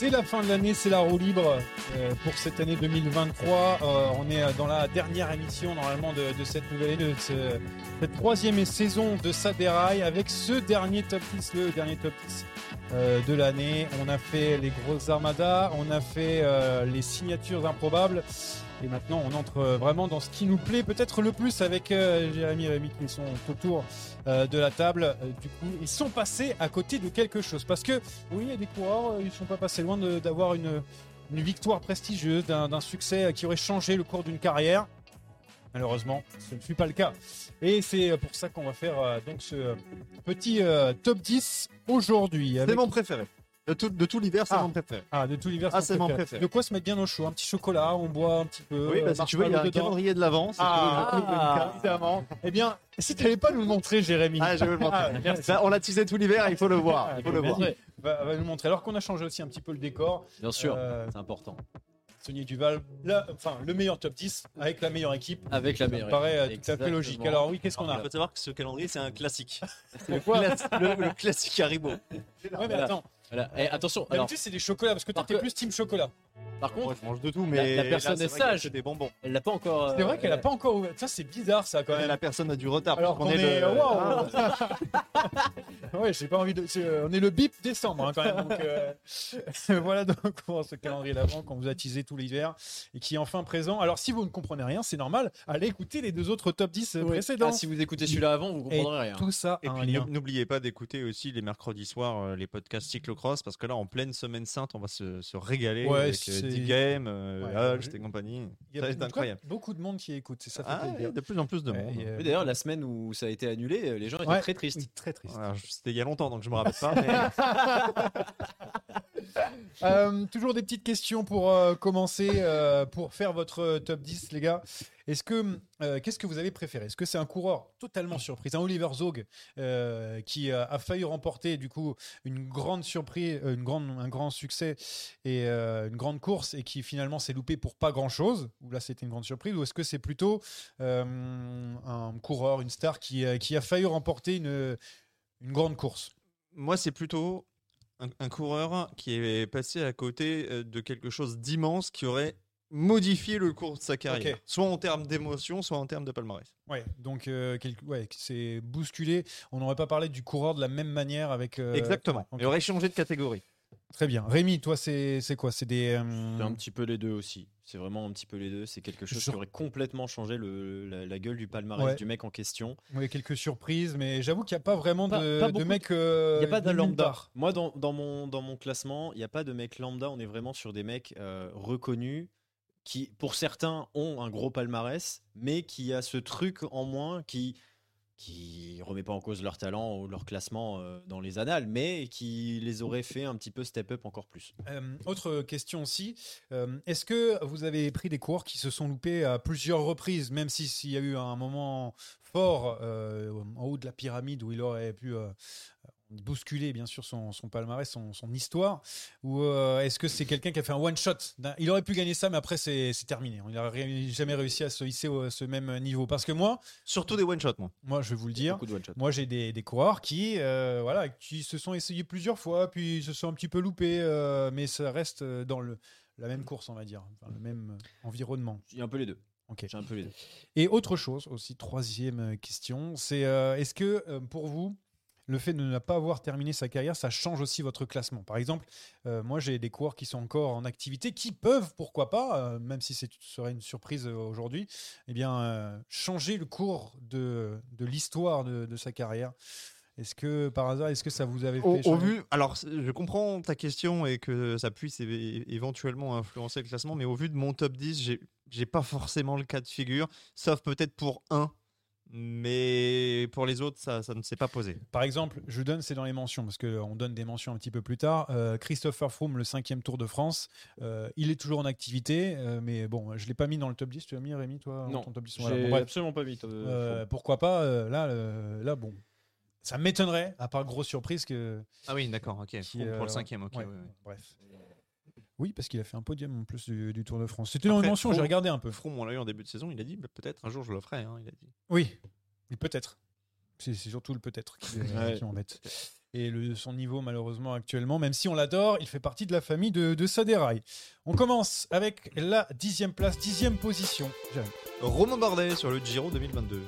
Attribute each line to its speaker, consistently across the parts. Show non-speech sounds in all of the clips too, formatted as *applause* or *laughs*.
Speaker 1: C'est la fin de l'année, c'est la roue libre euh, pour cette année 2023. Euh, on est dans la dernière émission normalement de, cette nouvelle cette troisième saison de Saderail avec ce dernier top 10, le dernier top 10 euh, de l'année. On a fait les grosses armadas, on a fait euh, les signatures improbables. Et maintenant, on entre euh, vraiment dans ce qui nous plaît peut-être le plus avec euh, Jérémy et Rémi qui sont autour de la table. Du coup, ils sont passés à côté de quelque chose. Parce que, oui, il y a des coureurs, ils sont pas passés loin d'avoir une, victoire prestigieuse, d'un succès qui aurait changé le cours d'une carrière. Malheureusement, ce ne fut pas le cas. Et c'est pour ça qu'on va faire euh, donc ce euh, petit euh, top 10 aujourd'hui.
Speaker 2: C'est mon préféré. De tout, de tout l'hiver, c'est
Speaker 1: Ah.
Speaker 2: mon préféré.
Speaker 1: Ah, de tout l'hiver,
Speaker 2: Ah,
Speaker 1: c'est mon
Speaker 2: mon
Speaker 1: préféré. De quoi se mettre bien au chaud Un petit chocolat, on boit un petit peu.
Speaker 2: Oui, bah,
Speaker 1: euh,
Speaker 2: si tu veux, il y a un
Speaker 1: marshmallow dedans.
Speaker 2: calendrier de l'avant. Si
Speaker 1: Ah, évidemment. Eh bien, si tu n'allais pas nous le montrer, Jérémy.
Speaker 2: Ah, je vais le montrer.
Speaker 1: Ah, merci.
Speaker 2: Bah, on l'a teasé tout l'hiver, il faut le voir. Il faut le
Speaker 1: Vas-y,
Speaker 2: voir.
Speaker 1: Va, va nous montrer. Alors qu'on a changé aussi un petit peu le décor.
Speaker 3: Bien sûr,
Speaker 1: Euh,
Speaker 3: c'est important.
Speaker 1: Sony Duval, enfin, le meilleur top 10 avec la meilleure équipe.
Speaker 3: Avec la
Speaker 1: Ça
Speaker 3: meilleure
Speaker 1: me paraît euh,
Speaker 3: équipe.
Speaker 1: tout à fait logique. Alors oui, qu'est-ce qu'on a
Speaker 4: il faut savoir que ce calendrier, c'est un classique.
Speaker 1: C'est le
Speaker 4: le, *laughs* le classique Haribo.
Speaker 1: Ouais, mais
Speaker 3: Voilà.
Speaker 1: attends.
Speaker 3: Voilà. Et attention, alors,
Speaker 1: D'habitude, c'est des chocolats parce que toi,
Speaker 3: Par
Speaker 1: t'es
Speaker 3: que-
Speaker 1: plus team chocolat.
Speaker 3: par
Speaker 2: Moi,
Speaker 3: contre,
Speaker 2: je mange de tout,
Speaker 3: La-
Speaker 2: mais
Speaker 3: la personne
Speaker 2: là,
Speaker 3: est
Speaker 2: c'est vrai
Speaker 3: sage.
Speaker 2: que des bonbons.
Speaker 3: elle l'a pas encore.
Speaker 1: C'est vrai
Speaker 3: euh,
Speaker 1: qu'elle a pas encore ouvert. Ça, c'est bizarre, ça, quand même.
Speaker 2: La personne a du retard.
Speaker 1: Alors qu'on est.
Speaker 2: le-
Speaker 1: Waouh *laughs* Ouais, j'ai pas envie de. c'est, euh, On est le bip décembre, hein, quand même. Donc, euh, *laughs* voilà donc *laughs* pour ce calendrier d'avant qu'on vous a teasé tout l'hiver et qui est enfin présent. Alors, si vous ne comprenez rien, c'est normal. Allez écouter les deux autres top 10 précédents.
Speaker 3: Ah, si vous écoutez celui-là avant, vous
Speaker 1: Et
Speaker 3: comprendrez rien.
Speaker 1: tout ça
Speaker 2: Et
Speaker 1: a un
Speaker 2: puis
Speaker 1: lien.
Speaker 2: n'ou- n'oubliez pas d'écouter aussi les mercredis soirs euh, les podcasts cyclocross parce que là en pleine semaine sainte on va se, se régaler
Speaker 1: Ouais,
Speaker 2: avec euh, D-Game, euh,
Speaker 1: Ouais, ouais.
Speaker 2: et compagnie.
Speaker 1: Il y a
Speaker 2: incroyable.
Speaker 1: beaucoup de monde qui écoute, c'est ça fait
Speaker 2: Ah, il y a de plus en plus de monde.
Speaker 1: euh,
Speaker 3: D'ailleurs, la semaine où ça a été annulé, les gens étaient
Speaker 1: Ouais.
Speaker 3: très tristes.
Speaker 1: très triste.
Speaker 2: Voilà, je- C'était il y a longtemps donc je me rappelle pas. mais- *laughs*
Speaker 1: Euh, toujours des petites questions pour euh, commencer, euh, pour faire votre euh, top 10, les gars. Est-ce que euh, qu'est-ce que vous avez préféré? Est-ce que c'est un coureur totalement surprise, un Oliver Zog euh, qui euh, a failli remporter du coup une grande surprise, une grande, un grand succès et une grande course et qui finalement s'est loupé pour pas grand-chose? Ou là c'était une grande surprise? Ou est-ce que c'est plutôt un coureur, une star qui, qui a failli remporter une, une grande course?
Speaker 2: Moi c'est plutôt un, un coureur qui est passé à côté de quelque chose d'immense qui aurait modifié le cours de sa carrière, soit en termes d'émotion, soit en termes de palmarès.
Speaker 1: Ouais, donc euh, ouais, c'est bousculé. On n'aurait pas parlé du coureur de la même manière avec. euh,
Speaker 2: Exactement. Il aurait changé de catégorie.
Speaker 1: Très bien. Rémi, toi, c'est c'est quoi? C'est des. euh,
Speaker 3: un petit peu les deux aussi. C'est vraiment un petit peu les deux. C'est quelque chose
Speaker 1: Sur-
Speaker 3: qui aurait complètement changé le, la, la gueule du palmarès
Speaker 1: Ouais.
Speaker 3: du mec en question.
Speaker 1: ouais, quelques surprises, mais j'avoue qu'il n'y a pas vraiment
Speaker 3: Pas-
Speaker 1: de,
Speaker 3: pas
Speaker 1: euh,
Speaker 3: Il n'y a pas de lambda. Moi, dans, dans mon, dans mon classement, il n'y a pas de mec lambda. On est vraiment sur des mecs euh, reconnus qui, pour certains, ont un gros palmarès, mais qui a ce truc en moins qui qui remet pas en cause leur talent ou leur classement euh, dans les annales, mais qui les aurait fait un petit peu step up encore plus.
Speaker 1: Euh, autre question aussi, euh, est-ce que vous avez pris des coureurs qui se sont loupés à plusieurs reprises, même si- s'il y a eu un moment fort en haut de la pyramide où il aurait pu bousculer bien sûr son, son palmarès, son, son histoire, ou euh, est-ce que c'est quelqu'un qui a fait un one-shot Il aurait pu gagner ça, mais après c'est terminé. Il n'aurait jamais réussi à se hisser au- à ce même niveau. Parce que moi,
Speaker 2: Surtout des one-shots, moi.
Speaker 1: moi je vais vous le dire, moi, j'ai des, des coureurs qui, euh, voilà, qui se sont essayés plusieurs fois, puis se sont un petit peu loupés, euh, mais ça reste dans le, la même course, on va dire, Enfin, le même environnement.
Speaker 3: J'ai un peu les deux.
Speaker 1: Ok.
Speaker 3: J'ai un peu les deux.
Speaker 1: Et autre chose aussi, troisième question, c'est est-ce que pour vous, le fait de ne pas avoir terminé sa carrière, ça change aussi votre classement Par exemple, euh, moi j'ai des coureurs qui sont encore en activité, qui peuvent, pourquoi pas, euh, même si ce serait une surprise euh, aujourd'hui, eh bien, changer le cours de, de l'histoire de, de sa carrière. Est-ce que par hasard, est-ce que ça vous avait fait
Speaker 2: Au, vu, alors je comprends ta question et que ça puisse éventuellement influencer le classement, mais au vu de mon top 10, j'ai- j'ai pas forcément le cas de figure, sauf peut-être pour un, mais pour les autres, ça, ça ne s'est pas posé.
Speaker 1: Par exemple, je donne, c'est dans les mentions, parce qu'on donne des mentions un petit peu plus tard. Euh, Christopher Froome, le cinquième Tour de France, euh, il est toujours en activité, euh, mais bon, je ne l'ai pas mis dans le top 10. Tu l'as mis, Rémi, toi,
Speaker 3: Non,
Speaker 1: ton top 10
Speaker 3: j'ai
Speaker 1: Voilà, bon, bref.
Speaker 3: absolument pas mis.
Speaker 1: Euh, pourquoi pas euh, là, euh, là, bon, ça m'étonnerait, à part grosse surprise, que.
Speaker 2: Ah oui, d'accord, ok.
Speaker 1: qui,
Speaker 2: pour, pour le cinquième, ok.
Speaker 1: ouais,
Speaker 2: ouais, ouais.
Speaker 1: Bref. Oui, parce qu'il a fait un podium en plus du, du Tour de France. C'était
Speaker 2: Après,
Speaker 1: mentions, j'ai regardé un peu.
Speaker 2: Froome, on l'a eu en début de saison, il a dit bah, peut-être un jour je le ferai. hein, il a dit.
Speaker 1: Oui, peut-être. C'est surtout le peut-être qui, *laughs*
Speaker 3: Ouais.
Speaker 1: qui m'embête. Et le, son niveau, malheureusement, actuellement, même si on l'adore, il fait partie de la famille de, de Saderaï. On commence avec la dixième place, dixième position.
Speaker 2: Romain Bardet sur le Giro 2022.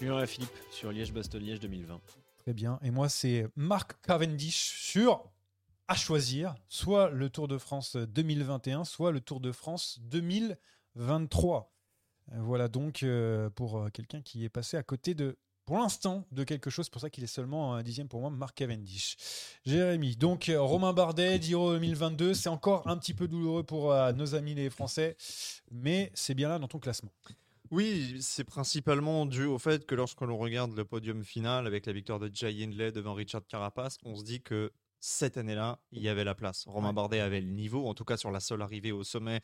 Speaker 3: Julien Philippe sur Liège-Bastogne-Liège 2020.
Speaker 1: Très bien. Et moi, c'est Marc Cavendish sur à choisir, soit le Tour de France 2021, soit le Tour de France 2023. Euh, Voilà donc euh, pour euh, quelqu'un qui est passé à côté de, pour l'instant, de quelque chose. Pour ça qu'il est seulement un dixième pour moi, Marc Cavendish. Jérémy, donc Romain Bardet, Giro 2022, c'est encore un petit peu douloureux pour nos amis les Français, mais c'est bien là dans ton classement.
Speaker 2: Oui, c'est principalement dû au fait que lorsque l'on regarde le podium final avec la victoire de Jay Hindley devant Richard Carapace, on se dit que cette année-là, il y avait la place. Romain
Speaker 1: Ouais.
Speaker 2: Bardet avait le niveau, en tout cas sur la seule arrivée au sommet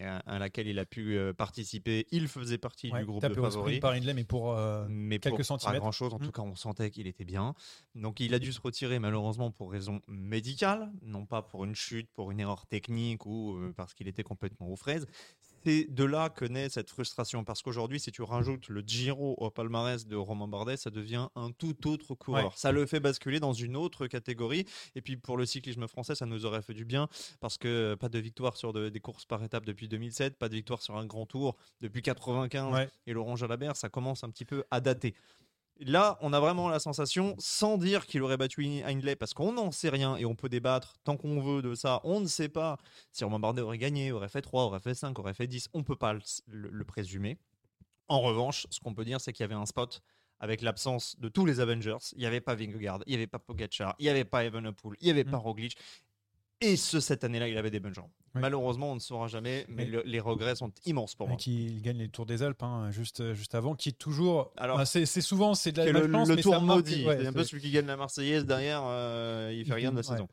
Speaker 2: euh, à laquelle il a pu euh, participer. Il faisait partie
Speaker 1: Ouais,
Speaker 2: du groupe de favoris.
Speaker 1: par Hindley, mais pour euh,
Speaker 2: mais
Speaker 1: quelques
Speaker 2: pour
Speaker 1: centimètres.
Speaker 2: Pas grand chose. En tout cas, on sentait qu'il était bien. Donc, il a dû se retirer malheureusement pour raison médicale, non pas pour une chute, pour une erreur technique ou euh, parce qu'il était complètement aux fraises. C'est de là que naît cette frustration parce qu'aujourd'hui, si tu rajoutes le Giro au palmarès de Romain Bardet, ça devient un tout autre coureur.
Speaker 1: Ouais.
Speaker 2: Ça le fait basculer dans une autre catégorie. Et puis pour le cyclisme français, ça nous aurait fait du bien parce que euh, pas de victoire sur de- des courses par étapes depuis 2007, pas de victoire sur un grand tour depuis 95
Speaker 1: Ouais.
Speaker 2: et Laurent Jalabert, ça commence un petit peu à dater. Là, on a vraiment la sensation, sans dire qu'il aurait battu Hindley, parce qu'on n'en sait rien et on peut débattre tant qu'on veut de ça. On ne sait pas si Romain Bardet aurait gagné, aurait fait 3, aurait fait 5, aurait fait 10. On ne peut pas le, le- le présumer. En revanche, ce qu'on peut dire, c'est qu'il y avait un spot avec l'absence de tous les Avengers. Il n'y avait pas Vingegaard, il n'y avait pas Pogacar, il n'y avait pas Evenepoel, il n'y avait pas
Speaker 1: Mm.
Speaker 2: Roglic. Et ce, cette année-là, il avait des bonnes jambes.
Speaker 1: Oui.
Speaker 2: Malheureusement, on ne saura jamais, mais
Speaker 1: Mais-
Speaker 2: le- les regrets sont immenses pour moi.
Speaker 1: Qui gagne les Tours des Alpes hein, juste, juste avant, qui est toujours.
Speaker 2: Alors-
Speaker 1: c'est c'est souvent c'est de la
Speaker 2: le,
Speaker 1: malchance,
Speaker 2: le
Speaker 1: mais
Speaker 2: tour maudit.
Speaker 1: ouais,
Speaker 2: c'est un peu celui qui gagne la Marseillaise derrière, euh, il fait rien de la
Speaker 1: Ouais.
Speaker 2: saison.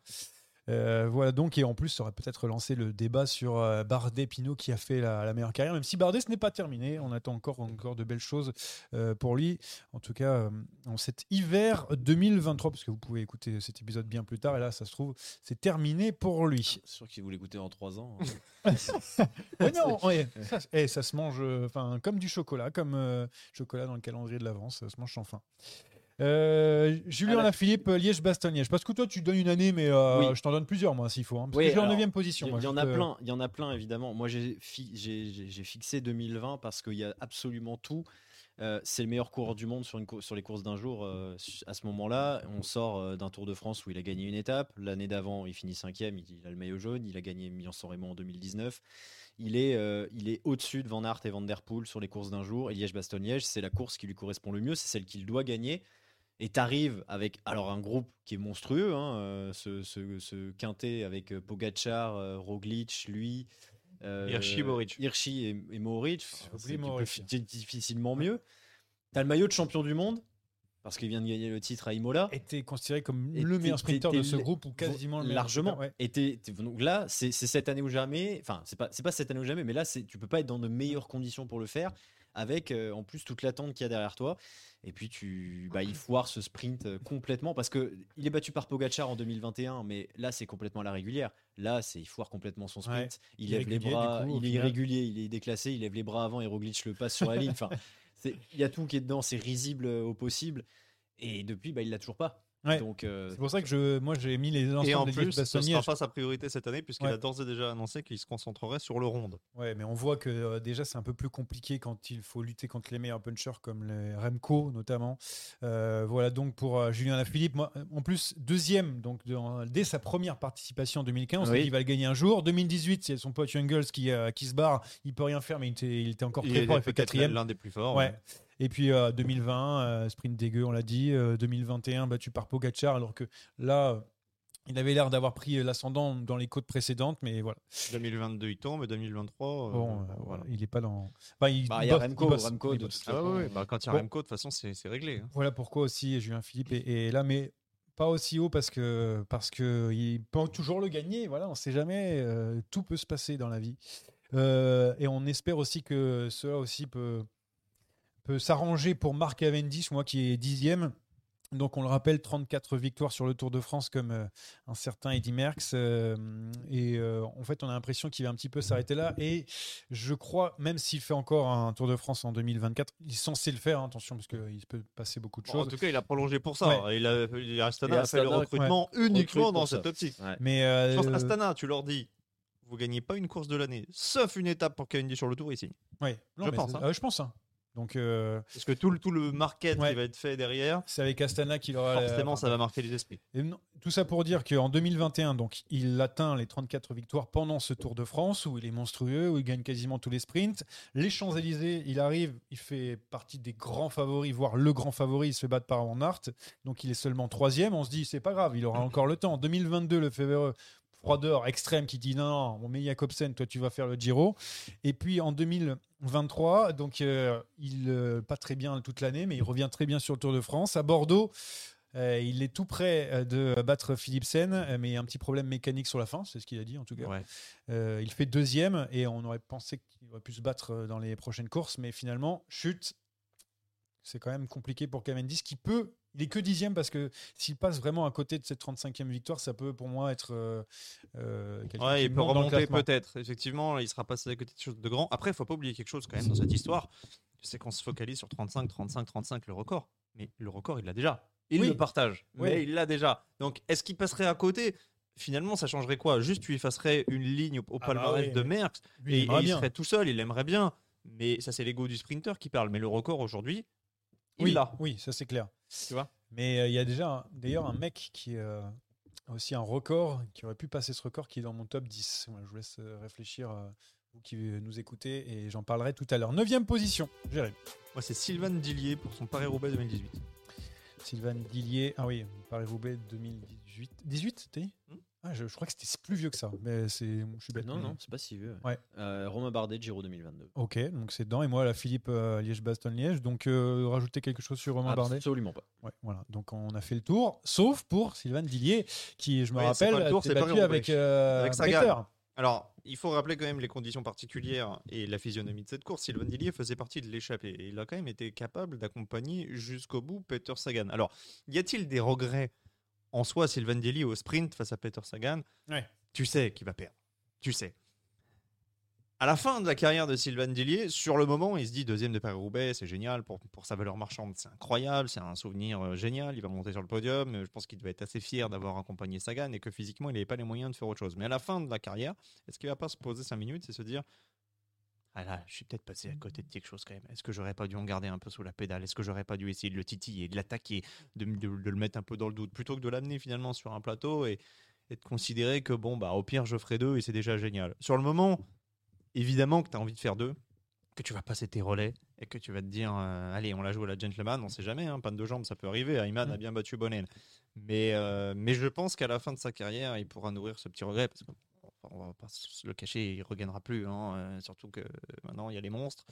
Speaker 1: Euh, voilà donc et en plus ça aurait peut-être lancé le débat sur euh, Bardet Pinot qui a fait la, la meilleure carrière même si Bardet ce n'est pas terminé. On attend encore encore de belles choses euh, pour lui. En tout cas en cet hiver 2023 parce que vous pouvez écouter cet épisode bien plus tard et là ça se trouve c'est terminé pour lui.
Speaker 3: C'est sûr qu'il vous l'écoutez en 3 ans. *laughs*
Speaker 1: Ouais, non, ouais, ça, eh, ça se mange enfin comme du chocolat comme chocolat dans le calendrier de l'avance ça se mange sans fin euh, Julien
Speaker 3: Alors-
Speaker 1: Lafilippe, Liège-Bastogne-Liège. Parce que toi, tu donnes une année, mais euh,
Speaker 3: Oui.
Speaker 1: je t'en donne plusieurs, moi, s'il faut. hein, parce
Speaker 3: Oui,
Speaker 1: que j'ai en
Speaker 3: alors,
Speaker 1: 9 position.
Speaker 3: Il y en a plein, il y en a plein évidemment. Moi j'ai fi- j'ai- j'ai- j'ai fixé 2020 parce qu'il y a absolument tout. Euh, c'est le meilleur coureur du monde sur, une cour- sur les courses d'un jour. euh, à ce moment-là, on sort euh, d'un Tour de France où il a gagné une étape. L'année d'avant, il finit cinquième, il, il a le maillot jaune. Il a gagné Milan-San Remo en 2019. Il est, il est au-dessus de Van Aert et Van Der Poel sur les courses d'un jour. Et Liège-Bastogne-Liège, c'est la course qui lui correspond le mieux. C'est celle qu'il doit gagner. Et t'arrives avec alors un groupe qui est monstrueux, hein, euh, ce, ce, ce quintet avec euh, Pogacar, euh, Roglic, lui, euh,
Speaker 2: Hirschi,
Speaker 3: et, et c'est- fi- difficilement mieux. T'as le maillot de champion du monde, parce qu'il vient de gagner le titre à Imola.
Speaker 1: Était considéré comme
Speaker 3: Et
Speaker 1: le
Speaker 3: t'es-
Speaker 1: meilleur
Speaker 3: t'es-
Speaker 1: sprinter de
Speaker 3: t'es
Speaker 1: ce groupe ou quasiment le meilleur
Speaker 3: largement.
Speaker 1: sprinter, ouais.
Speaker 3: Et t'es- t'es- donc là, c'est cette année ou jamais. Enfin, c'est pas c'est pas cette année ou jamais, mais là, tu peux pas être dans de meilleures conditions pour le faire, avec euh, en plus toute l'attente qu'il y a derrière toi. Et puis tu, bah, il foire ce sprint euh, complètement parce que il est battu par Pogachar en 2021, mais là c'est complètement à la régulière. Là, c'est il foire complètement son sprint.
Speaker 1: Ouais.
Speaker 3: Il lève les bras,
Speaker 1: coup,
Speaker 3: il est irrégulier, il est déclassé, il lève les bras avant et Roglic le passe sur la ligne. *laughs* Enfin, il y a tout qui est dedans, c'est risible euh, au possible. Et depuis, bah, il l'a toujours pas.
Speaker 1: Ouais.
Speaker 3: Donc euh,
Speaker 1: C'est pour ça que je, moi j'ai mis les
Speaker 2: Et en
Speaker 1: ensembles des
Speaker 2: plus, ce sera pas sa priorité cette année, puisqu'il
Speaker 1: Ouais.
Speaker 2: a d'ores et déjà annoncé qu'il se concentrerait sur le ronde.
Speaker 1: Ouais, mais on voit que euh, déjà c'est un peu plus compliqué quand il faut lutter contre les meilleurs punchers comme les Remco notamment. Euh, voilà donc pour euh, Julien Lafilippe. Moi, en plus deuxième donc dès sa première participation en 2015, on s'est
Speaker 3: Oui.
Speaker 1: dit qu'il va le gagner un jour. 2018, c'est son pote Jungles qui, euh, qui se barre. Il peut rien faire, mais il était, il était encore très
Speaker 2: Il
Speaker 1: fort.
Speaker 2: est
Speaker 1: Il fait
Speaker 2: peut-être
Speaker 1: quatrième.
Speaker 2: l'un des plus forts.
Speaker 1: Ouais. Et puis euh, 2020, euh, sprint dégueu, on l'a dit. Euh, 2021, battu par Pogacar, alors que là, euh, il avait l'air d'avoir pris euh, l'ascendant dans les côtes précédentes, mais voilà.
Speaker 2: 2022, il tombe, et 2023, euh,
Speaker 1: Bon, euh,
Speaker 2: voilà.
Speaker 1: il est pas dans. Enfin, il,
Speaker 3: Bah, il y a
Speaker 1: bosse-
Speaker 3: Remco,
Speaker 1: bosse,
Speaker 3: Remco,
Speaker 1: il
Speaker 3: de toute
Speaker 2: Ah
Speaker 3: façon.
Speaker 2: ouais, bah, quand il y a
Speaker 1: Bon.
Speaker 2: Remco, de toute façon, c'est c'est réglé. hein.
Speaker 1: Voilà pourquoi aussi Julien Philippe est, est là, mais pas aussi haut parce que parce que il peut toujours le gagner. Voilà, on sait jamais. euh, tout peut se passer dans la vie, Euh, et on espère aussi que cela aussi peut peut s'arranger pour Marc Cavendish, moi qui est dixième. Donc on le rappelle, 34 victoires sur le Tour de France comme euh, un certain Eddy Merckx. euh, et euh, en fait, on a l'impression qu'il va un petit peu s'arrêter là. Et je crois, même s'il fait encore un Tour de France en 2024, il est censé le faire, hein, attention, parce qu'il peut passer beaucoup de
Speaker 2: Bon, en
Speaker 1: choses.
Speaker 2: tout cas, il a prolongé pour ça. Il a, il Astana
Speaker 3: Et
Speaker 2: a fait le recrutement uniquement dans cette optique.
Speaker 3: Ouais.
Speaker 1: Mais euh,
Speaker 2: Je pense Astana, tu leur dis, vous gagnez pas une course de l'année, sauf une étape pour Cavendish sur le tour ici.
Speaker 1: ouais, non,
Speaker 2: Je hein.
Speaker 1: euh, je pense. hein. Donc euh,
Speaker 2: Parce que tout le, tout le market
Speaker 1: Ouais.
Speaker 2: qui va être fait derrière,
Speaker 1: c'est avec Astana qu'il aura.
Speaker 2: forcément, ça va marquer les esprits.
Speaker 1: Et non, tout ça pour dire qu'en 2021, donc, il atteint les 34 victoires pendant ce Tour de France où il est monstrueux, où il gagne quasiment tous les sprints. Les Champs-Élysées, il arrive, il fait partie des grands favoris, voire le grand favori, il se fait battre par Van Aert. Donc il est seulement troisième. On se dit, c'est pas grave, il aura encore le temps. En 2022, le février froideur extrême qui dit non, non, mon meilleur Jacobsen, toi tu vas faire le Giro. Et puis en 2023, donc euh, il euh, pas très bien toute l'année, mais il revient très bien sur le Tour de France. À Bordeaux, euh, il est tout près euh, de battre Philipsen, mais un petit problème mécanique sur la fin, c'est ce qu'il a dit en tout cas.
Speaker 2: Ouais.
Speaker 1: Euh, il fait deuxième et on aurait pensé qu'il aurait pu se battre dans les prochaines courses, mais finalement, chute. C'est quand même compliqué pour Cavendish qui peut. Il est que dixième parce que s'il passe vraiment à côté de cette 35e victoire, ça peut pour moi être. euh, euh,
Speaker 2: Ouais, il peut remonter peut-être. Effectivement, il sera passé à côté de choses de grand. Après, il faut pas oublier quelque chose quand même dans cette histoire. C'est qu'on se focalise sur 35, 35, 35, le record. Mais le record, il l'a déjà. Il
Speaker 1: Oui.
Speaker 2: le partage.
Speaker 1: Oui.
Speaker 2: Mais il l'a déjà. Donc, est-ce qu'il passerait à côté? Finalement, ça changerait quoi? Juste, tu effacerais une ligne au, au
Speaker 1: Ah bah
Speaker 2: palmarès
Speaker 1: oui,
Speaker 2: de Merckx. Et,
Speaker 1: il
Speaker 2: et serait tout seul, il aimerait bien. Mais ça, c'est l'ego du sprinter qui parle. Mais le record aujourd'hui, il
Speaker 1: Oui,
Speaker 2: l'a.
Speaker 1: oui, ça c'est clair.
Speaker 2: Tu vois
Speaker 1: Mais euh, il y a déjà un- d'ailleurs un mec qui euh, a aussi un record, qui aurait pu passer ce record, qui est dans mon top 10. Voilà, je vous laisse euh, réfléchir, euh, vous qui nous écoutez, et j'en parlerai tout à l'heure. Neuvième position, Jérémy.
Speaker 2: Moi, c'est Sylvain Dillier pour son Paris-Roubaix 2018.
Speaker 1: Sylvain Dillier. Ah oui, Paris-Roubaix 2018. 18, t'as dit?
Speaker 2: Hmm?
Speaker 1: Ah, je, je crois que c'était plus vieux que ça, mais c'est, je suis bête.
Speaker 3: Non, non, c'est pas si vieux.
Speaker 1: Ouais.
Speaker 3: Euh, Romain Bardet, Giro 2022.
Speaker 1: Ok, donc c'est dedans. Et moi, la Philippe euh, Liège-Bastogne-Liège. Donc, euh, rajouter quelque chose sur Romain Bardet?
Speaker 3: Absolument pas.
Speaker 1: Ouais, voilà. Donc on a fait le tour, sauf pour Sylvain Dillier, qui, je me rappelle,
Speaker 2: c'est
Speaker 1: battu avec, euh,
Speaker 2: Avec Sagan. Alors, il faut rappeler quand même les conditions particulières et la physionomie de cette course. Sylvain Dillier faisait partie de l'échappée et il a quand même été capable d'accompagner jusqu'au bout Peter Sagan. Alors, y a-t-il des regrets en soi, Sylvain Dillier au sprint face à Peter Sagan
Speaker 1: Ouais.
Speaker 2: Tu sais qu'il va perdre. Tu sais. À la fin de la carrière de Sylvain Dillier, sur le moment, il se dit deuxième de Paris-Roubaix, c'est génial pour, pour sa valeur marchande, c'est incroyable, c'est un souvenir euh, génial. Il va monter sur le podium. euh, Je pense qu'il devait être assez fier d'avoir accompagné Sagan et que physiquement, il n'avait pas les moyens de faire autre chose. Mais à la fin de la carrière, est-ce qu'il va pas se poser cinq minutes et se dire ah là, je suis peut-être passé à côté de quelque chose quand même. Est-ce que j'aurais pas dû en garder un peu sous la pédale? Est-ce que j'aurais pas dû essayer de le titiller, de l'attaquer, de, de- de le mettre un peu dans le doute, plutôt que de l'amener finalement sur un plateau et, et de considérer que bon, bah au pire, je ferai deux et c'est déjà génial. Sur le moment, évidemment que tu as envie de faire deux, que tu vas passer tes relais et que tu vas te dire euh, allez, on la joue à la gentleman, on sait jamais, hein, panne de jambes, ça peut arriver. Ayman a bien battu Bonnen. Mais, euh, mais je pense qu'à la fin de sa carrière, il pourra nourrir ce petit regret parce que on va pas se le cacher, il regagnera plus. hein, euh, surtout que maintenant il y a les monstres.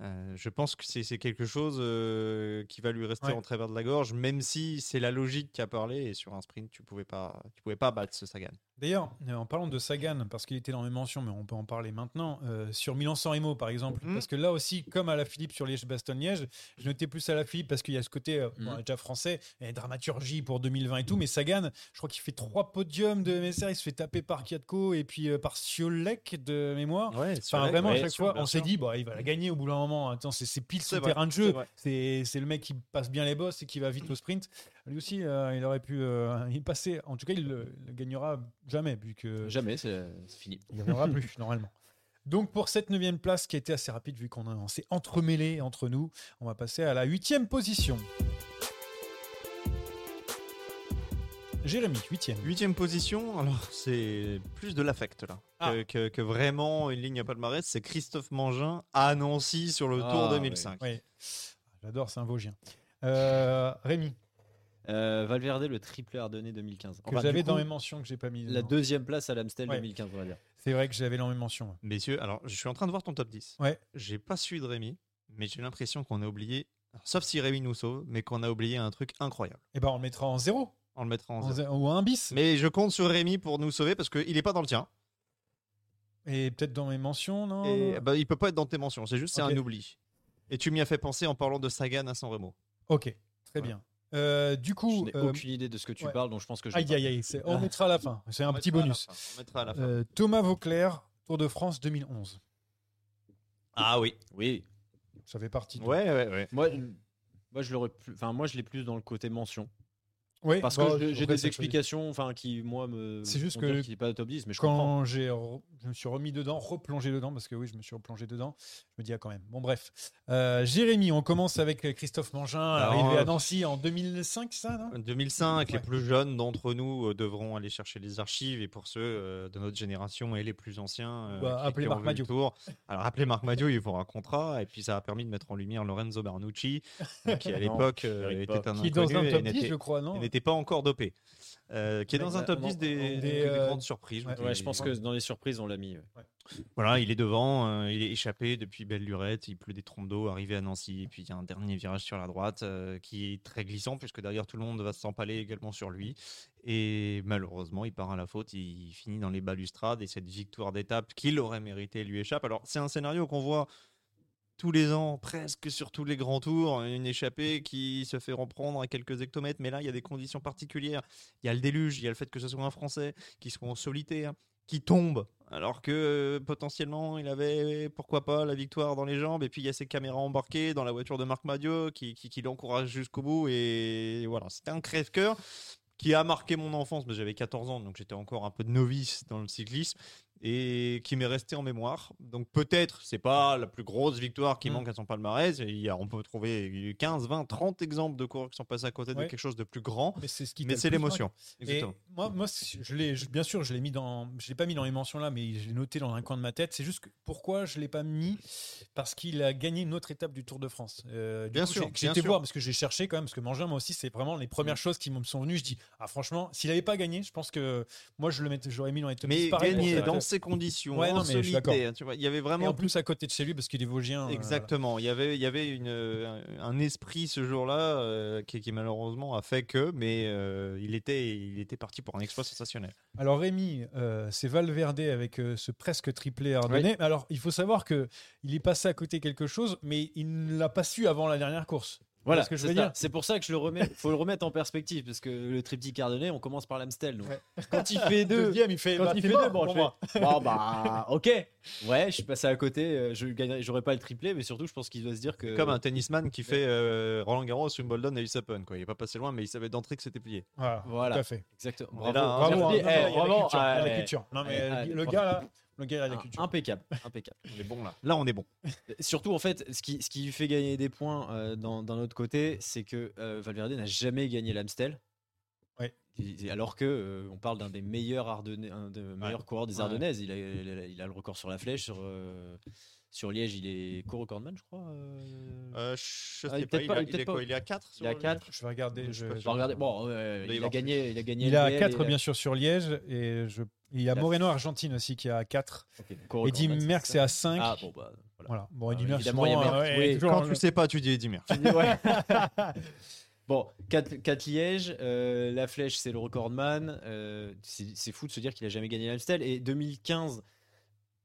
Speaker 2: Euh, je pense que c'est quelque chose euh, qui va lui rester
Speaker 1: Ouais.
Speaker 2: en travers de la gorge, même si c'est la logique qui a parlé. Et sur un sprint, tu pouvais pas, tu pouvais pas battre ce Sagan.
Speaker 1: D'ailleurs, euh, en parlant de Sagan, parce qu'il était dans mes mentions, mais on peut en parler maintenant, euh, sur Milan-San Remo par exemple,
Speaker 2: Mhm.
Speaker 1: parce que là aussi, comme à la Philippe sur Liège-Bastogne-Liège, je notais plus à la Philippe parce qu'il y a ce côté, euh, bon,
Speaker 3: Mhm.
Speaker 1: déjà français, et dramaturgie pour 2020 et tout, mais Sagan, je crois qu'il fait trois podiums de MSR, il se fait taper par Kiatko et puis euh, par Siolek de mémoire.
Speaker 2: Ouais,
Speaker 1: Enfin, vraiment, à chaque fois, on s'est dit, bon, il va la gagner au bout d'un moment. Attends, c'est c'est pile
Speaker 2: vrai,
Speaker 1: terrain de jeu. C'est c'est le mec qui passe bien les bosses et qui va vite au sprint. Lui aussi, euh, il aurait pu euh, y passer. En tout cas, il le, le gagnera jamais, vu que
Speaker 3: Jamais, c'est c'est fini.
Speaker 1: il n'y en aura plus, *laughs* normalement. Donc, pour cette neuvième place, qui a été assez rapide, vu qu'on a- on s'est entremêlé entre nous, on va passer à la huitième position. Jérémy, huitième.
Speaker 2: Huitième position, alors c'est plus de l'affect là.
Speaker 1: Ah.
Speaker 2: Que, que- que vraiment une ligne à palmarès, c'est Christophe Mangin à Nancy sur le
Speaker 3: Ah,
Speaker 2: Tour
Speaker 3: ouais.
Speaker 2: 2005.
Speaker 1: Oui. J'adore, c'est un Vosgien. Euh, Rémi,
Speaker 3: Euh, Valverde, le triplé ardennais 2015.
Speaker 1: que
Speaker 3: Enfin,
Speaker 1: j'avais dans mes mentions que j'ai pas mis.
Speaker 3: La deuxième place à l'Amstel
Speaker 1: Ouais.
Speaker 3: 2015, on va dire.
Speaker 1: C'est vrai que j'avais dans mes mentions. ouais.
Speaker 2: Messieurs, alors je suis en train de voir ton top 10.
Speaker 1: Ouais.
Speaker 2: J'ai pas su de Rémi, mais j'ai l'impression qu'on a oublié, sauf si Rémi nous sauve, mais qu'on a oublié un truc incroyable.
Speaker 1: Eh ben, on le mettra en zéro.
Speaker 2: On le mettra en
Speaker 1: ou un bis.
Speaker 2: Mais je compte sur Rémi pour nous sauver parce qu'il est pas dans le tien.
Speaker 1: Et peut-être dans mes mentions, non
Speaker 2: Et bah, il peut pas être dans tes mentions, c'est juste c'est un oubli. Et tu m'y as fait penser en parlant de Sagan à San Remo.
Speaker 1: Ok, très bien. Euh, du
Speaker 3: Je
Speaker 1: coup,
Speaker 3: n'ai
Speaker 1: euh,
Speaker 3: aucune idée de ce que tu
Speaker 1: ouais.
Speaker 3: parles, donc je pense que je.
Speaker 1: aïe aïe aïe, on *laughs* mettra à la fin. C'est un petit bonus.
Speaker 2: On mettra à la fin.
Speaker 1: Euh, Thomas Vauclair, Tour de France 2011.
Speaker 2: Ah oui.
Speaker 3: Oui.
Speaker 1: Ça fait partie. de-
Speaker 2: Ouais, ouais, ouais.
Speaker 3: Moi, moi je l'aurais plus. Enfin, moi, je l'ai plus dans le côté mention.
Speaker 1: Ouais,
Speaker 3: Parce
Speaker 1: bon,
Speaker 3: que j'ai- j'ai des explications, enfin, qui moi me.
Speaker 1: C'est juste que
Speaker 3: pas top 10, mais je.
Speaker 1: Quand j'ai re- je me suis remis dedans, replongé dedans, parce que oui, je me suis replongé dedans, je me dis ah quand même. Bon bref. Euh, Jérémy, on commence avec Christophe Mangin,
Speaker 2: Alors,
Speaker 1: arrivé à
Speaker 2: euh,
Speaker 1: Nancy en 2005, ça, non?
Speaker 2: 2005, les plus jeunes d'entre nous euh, devront aller chercher les archives et pour ceux euh, de notre génération et les plus anciens, euh,
Speaker 1: Bah,
Speaker 2: qui-
Speaker 1: appelez
Speaker 2: qui ont
Speaker 1: Marc
Speaker 2: vu le
Speaker 1: Madiot.
Speaker 2: tour. Alors appelez Marc Madio, il un contrat et puis ça a permis de mettre en lumière Lorenzo Bernucci, qui à *laughs* l'époque euh, était un
Speaker 1: Qui est dans
Speaker 2: inconnu
Speaker 1: un top 10,
Speaker 2: n'était-
Speaker 1: je crois, non?
Speaker 2: N'était pas encore dopé. Euh, qui est dans un top
Speaker 3: on en-
Speaker 2: 10 des,
Speaker 1: des,
Speaker 2: des
Speaker 1: euh,
Speaker 2: grandes surprises.
Speaker 1: ouais.
Speaker 3: Ouais, je pense que dans les surprises, on l'a mis. ouais.
Speaker 2: Voilà, il est devant, euh, il est échappé depuis belle lurette, il pleut des trompes d'eau, arrivé à Nancy, et puis il y a un dernier virage sur la droite euh, qui est très glissant, puisque derrière tout le monde va s'empaler également sur lui. Et malheureusement, il part à la faute, il finit dans les balustrades, et cette victoire d'étape qu'il aurait mérité lui échappe. Alors, c'est un scénario qu'on voit tous les ans, presque sur tous les grands tours, une échappée qui se fait reprendre à quelques hectomètres, mais là, il y a des conditions particulières. Il y a le déluge, il y a le fait que ce soit un Français, qui soit en solitaire, qui tombe, alors que euh, potentiellement il avait, pourquoi pas, la victoire dans les jambes, et puis il y a ces caméras embarquées dans la voiture de Marc Madio qui l'encourage jusqu'au bout, et voilà, c'était un crève-cœur qui a marqué mon enfance, mais j'avais 14 ans, donc j'étais encore un peu de novice dans le cyclisme, et qui m'est resté en mémoire. Donc peut-être, c'est pas la plus grosse victoire qui
Speaker 1: Mm.
Speaker 2: manque à son palmarès, il y a, on peut trouver 15, 20, 30 exemples de coureurs qui sont passés à côté de quelque chose de plus grand,
Speaker 1: Mais c'est ce qui
Speaker 2: mais c'est l'émotion.
Speaker 1: moi, moi, je l'ai, bien sûr, je l'ai mis dans, je l'ai pas mis dans les mentions là, mais je l'ai noté dans un coin de ma tête. C'est juste que pourquoi je l'ai pas mis? Parce qu'il a gagné une autre étape du Tour de France. Euh, du
Speaker 2: Bien
Speaker 1: coup,
Speaker 2: sûr, sûr.
Speaker 1: voir parce que j'ai cherché quand même parce que Mangin, moi aussi, c'est vraiment les premières
Speaker 2: Mm.
Speaker 1: choses qui me sont venues. Je dis, ah franchement, s'il avait pas gagné, je pense que moi je le j'aurais mis dans les top 10.
Speaker 2: Mais gagner dans ces conditions,
Speaker 1: Ouais,
Speaker 2: en
Speaker 1: non, mais je suis d'accord.
Speaker 2: solitaire, tu vois, il y avait
Speaker 1: Et
Speaker 2: vraiment
Speaker 1: en plus à côté de chez lui parce qu'il est Vosgien. euh,
Speaker 2: Exactement. Il y avait, il y avait une, euh, un esprit ce jour-là euh, qui, qui malheureusement a fait que, mais euh, il, était, il était parti pour un exploit sensationnel.
Speaker 1: Alors Rémi, euh, c'est Valverde avec euh, ce presque triplé ardennais. Alors il faut savoir que il est passé à côté quelque chose, mais il ne l'a pas su avant la dernière course.
Speaker 3: Voilà,
Speaker 1: ce que je veux dire
Speaker 3: C'est pour ça que je le remets. faut le remettre en perspective parce que le triptyque ardennais, on commence par l'Amstel. donc.
Speaker 1: Ouais. *laughs*
Speaker 3: Quand il fait deux,
Speaker 1: Deuxième, il fait.
Speaker 3: quand
Speaker 1: bah,
Speaker 3: il fait
Speaker 1: mort
Speaker 3: deux, bon,
Speaker 1: moi.
Speaker 3: fais, bon, bah, ok. Ouais, je suis passé à côté. euh, Je gagnerai, j'aurais pas le triplé, mais surtout, je pense qu'il doit se dire que.
Speaker 2: Comme un tennisman qui fait euh, Roland Garros, Wimbledon et US Open. Quoi. Il n'est pas passé loin, mais il savait d'entrée que c'était plié.
Speaker 1: Voilà,
Speaker 3: Voilà.
Speaker 1: tout à fait.
Speaker 3: Exactement.
Speaker 2: Est
Speaker 3: Bravo.
Speaker 2: là, hein.
Speaker 1: Bravo, hein.
Speaker 3: Eh,
Speaker 1: y a la
Speaker 3: vraiment,
Speaker 1: culture. Non, mais
Speaker 3: ouais,
Speaker 1: le gars là, le la culture.
Speaker 3: Impeccable, *laughs* impeccable.
Speaker 2: On est bon là. Là, on est bon.
Speaker 3: Surtout, en fait, ce qui, ce qui lui fait gagner des points euh, dans- d'un autre côté, c'est que euh, Valverde n'a jamais gagné l'Amstel.
Speaker 1: Ouais.
Speaker 3: Alors que euh, on parle d'un des meilleurs Ardennais, un des meilleurs coureurs des
Speaker 2: Ouais.
Speaker 3: Ardennaises. Il a, il a- il a le record sur la flèche, sur, euh, sur Liège, il est co-recordman, je crois. euh.
Speaker 2: Euh, je
Speaker 3: Ah,
Speaker 2: sais
Speaker 3: il est
Speaker 2: pas, il, a-
Speaker 3: il est
Speaker 2: il est quoi
Speaker 3: pas-
Speaker 2: Il est à 4
Speaker 3: Il a 4.
Speaker 1: Je vais regarder.
Speaker 2: Je
Speaker 1: je-
Speaker 3: vais regarder. Bon, euh,
Speaker 2: Il
Speaker 3: a gagné, il a gagné.
Speaker 1: Il a
Speaker 3: LBL
Speaker 1: 4
Speaker 3: et-
Speaker 1: bien sûr sur Liège et je... il y a Moreno Argentine aussi qui a 4.
Speaker 3: Ok,
Speaker 1: Eddie
Speaker 3: co-recordman,
Speaker 1: Merckx
Speaker 3: ça.
Speaker 1: à 5.
Speaker 3: Ah bon, bah voilà.
Speaker 1: Voilà. Bon,
Speaker 3: Ah
Speaker 1: Eddie
Speaker 3: oui,
Speaker 1: Merckx, euh, est
Speaker 2: Quand tu sais pas, tu dis Eddie Merckx.
Speaker 3: Ouais. *laughs* bon, 4, Liège, euh, la flèche c'est le recordman. euh, c'est c'est fou de se dire qu'il a jamais gagné l'Amstel. Et 2015,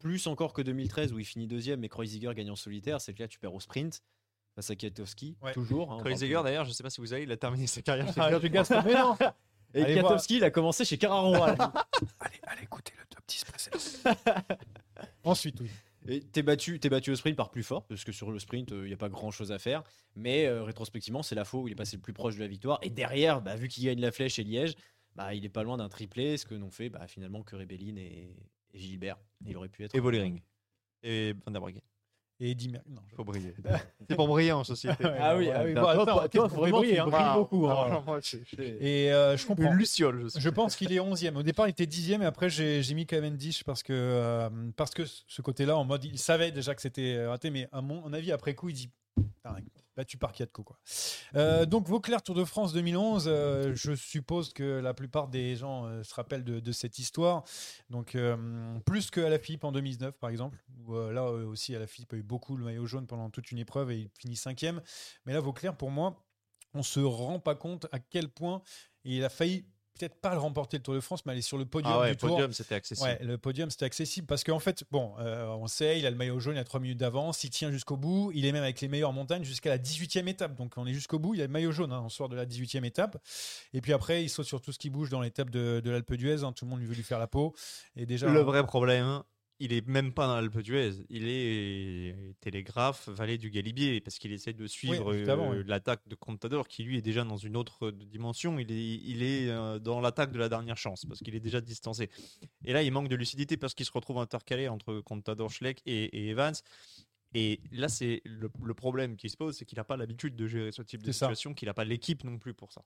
Speaker 3: plus encore que 2013 où il finit deuxième, mais Kreuziger gagne en solitaire, c'est que là tu perds au sprint face à Kiatowski,
Speaker 1: Ouais.
Speaker 3: toujours. hein,
Speaker 2: Kreuziger, d'ailleurs, je sais pas si vous savez, il a terminé sa carrière chez
Speaker 1: Ah. *laughs*
Speaker 3: Et
Speaker 1: Allez voir.
Speaker 3: Kiatowski, il a commencé chez Carraro. *laughs*
Speaker 1: allez, allez écoutez le top 10 précédent. Ensuite, oui.
Speaker 3: Et t'es battu, t'es battu au sprint par plus fort, parce que sur le sprint, il n'y a pas grand chose à faire. Mais euh, rétrospectivement, c'est la fois où il est passé le plus proche de la victoire. Et derrière, bah, vu qu'il gagne la flèche et Liège, bah, il est pas loin d'un triplé, ce que n'ont fait bah, finalement que Rebellin et, et Gilbert. Il aurait pu être.
Speaker 2: Et Vollering. Et Van der Breggen.
Speaker 1: Et Eddie Merckx. Non, je-
Speaker 2: Faut briller. *laughs* *laughs* C'est pour briller en société.
Speaker 3: Ah oui,
Speaker 1: Ouais,
Speaker 3: ah oui,
Speaker 1: Bon,
Speaker 3: toi,
Speaker 1: attends,
Speaker 3: toi, vraiment,
Speaker 1: brilles,
Speaker 3: tu
Speaker 1: hein.
Speaker 3: brilles beaucoup. hein.
Speaker 2: Je-
Speaker 1: Et euh, je comprends.
Speaker 2: Une luciole, je sais.
Speaker 1: Je pense qu'il est 11e. Au départ, il était 10e et après, j'ai j'ai mis Cavendish parce que, euh, parce que ce côté-là, en mode, il savait déjà que c'était raté, mais à mon avis, après coup, il dit battu par Kiatko. Quoi. Euh, donc, Vauclair Tour de France 2011, euh, je suppose que la plupart des gens euh, se rappellent de, cette histoire. Donc, euh, plus que la Philippe en 2019, par exemple, là aussi, la Philippe a eu beaucoup le maillot jaune pendant toute une épreuve et il finit 5e. Mais là, Vauclair, pour moi, on se rend pas compte à quel point il a failli peut-être pas le remporter le Tour de France, mais aller sur le podium
Speaker 2: Ah ouais,
Speaker 1: du Tour.
Speaker 2: podium, c'était accessible.
Speaker 1: Ouais, le podium c'était accessible parce qu'en fait, bon, euh, on sait, il a le maillot jaune, il a 3 minutes d'avance, il tient jusqu'au bout, il est même avec les meilleures montagnes jusqu'à la 18e étape. Donc on est jusqu'au bout, il a le maillot jaune, hein, on sort de la 18e étape. Et puis après, il saute sur tout ce qui bouge dans l'étape de, de l'Alpe d'Huez, hein, tout le monde veut lui faire la peau. Et déjà,
Speaker 2: Le vrai problème, il est même pas dans l'Alpe d'Huez. Il est télégraphe, vallée du Galibier, parce qu'il essaie de suivre euh, l'attaque de Contador, qui lui est déjà dans une autre dimension. Il est, il est euh, dans l'attaque de la dernière chance, parce qu'il est déjà distancé. Et là, il manque de lucidité parce qu'il se retrouve intercalé entre Contador, Schleck et, et Evans. Et là, c'est le, le problème qui se pose, c'est qu'il n'a pas l'habitude de gérer ce type de situation, qu'il n'a pas l'équipe non plus pour ça.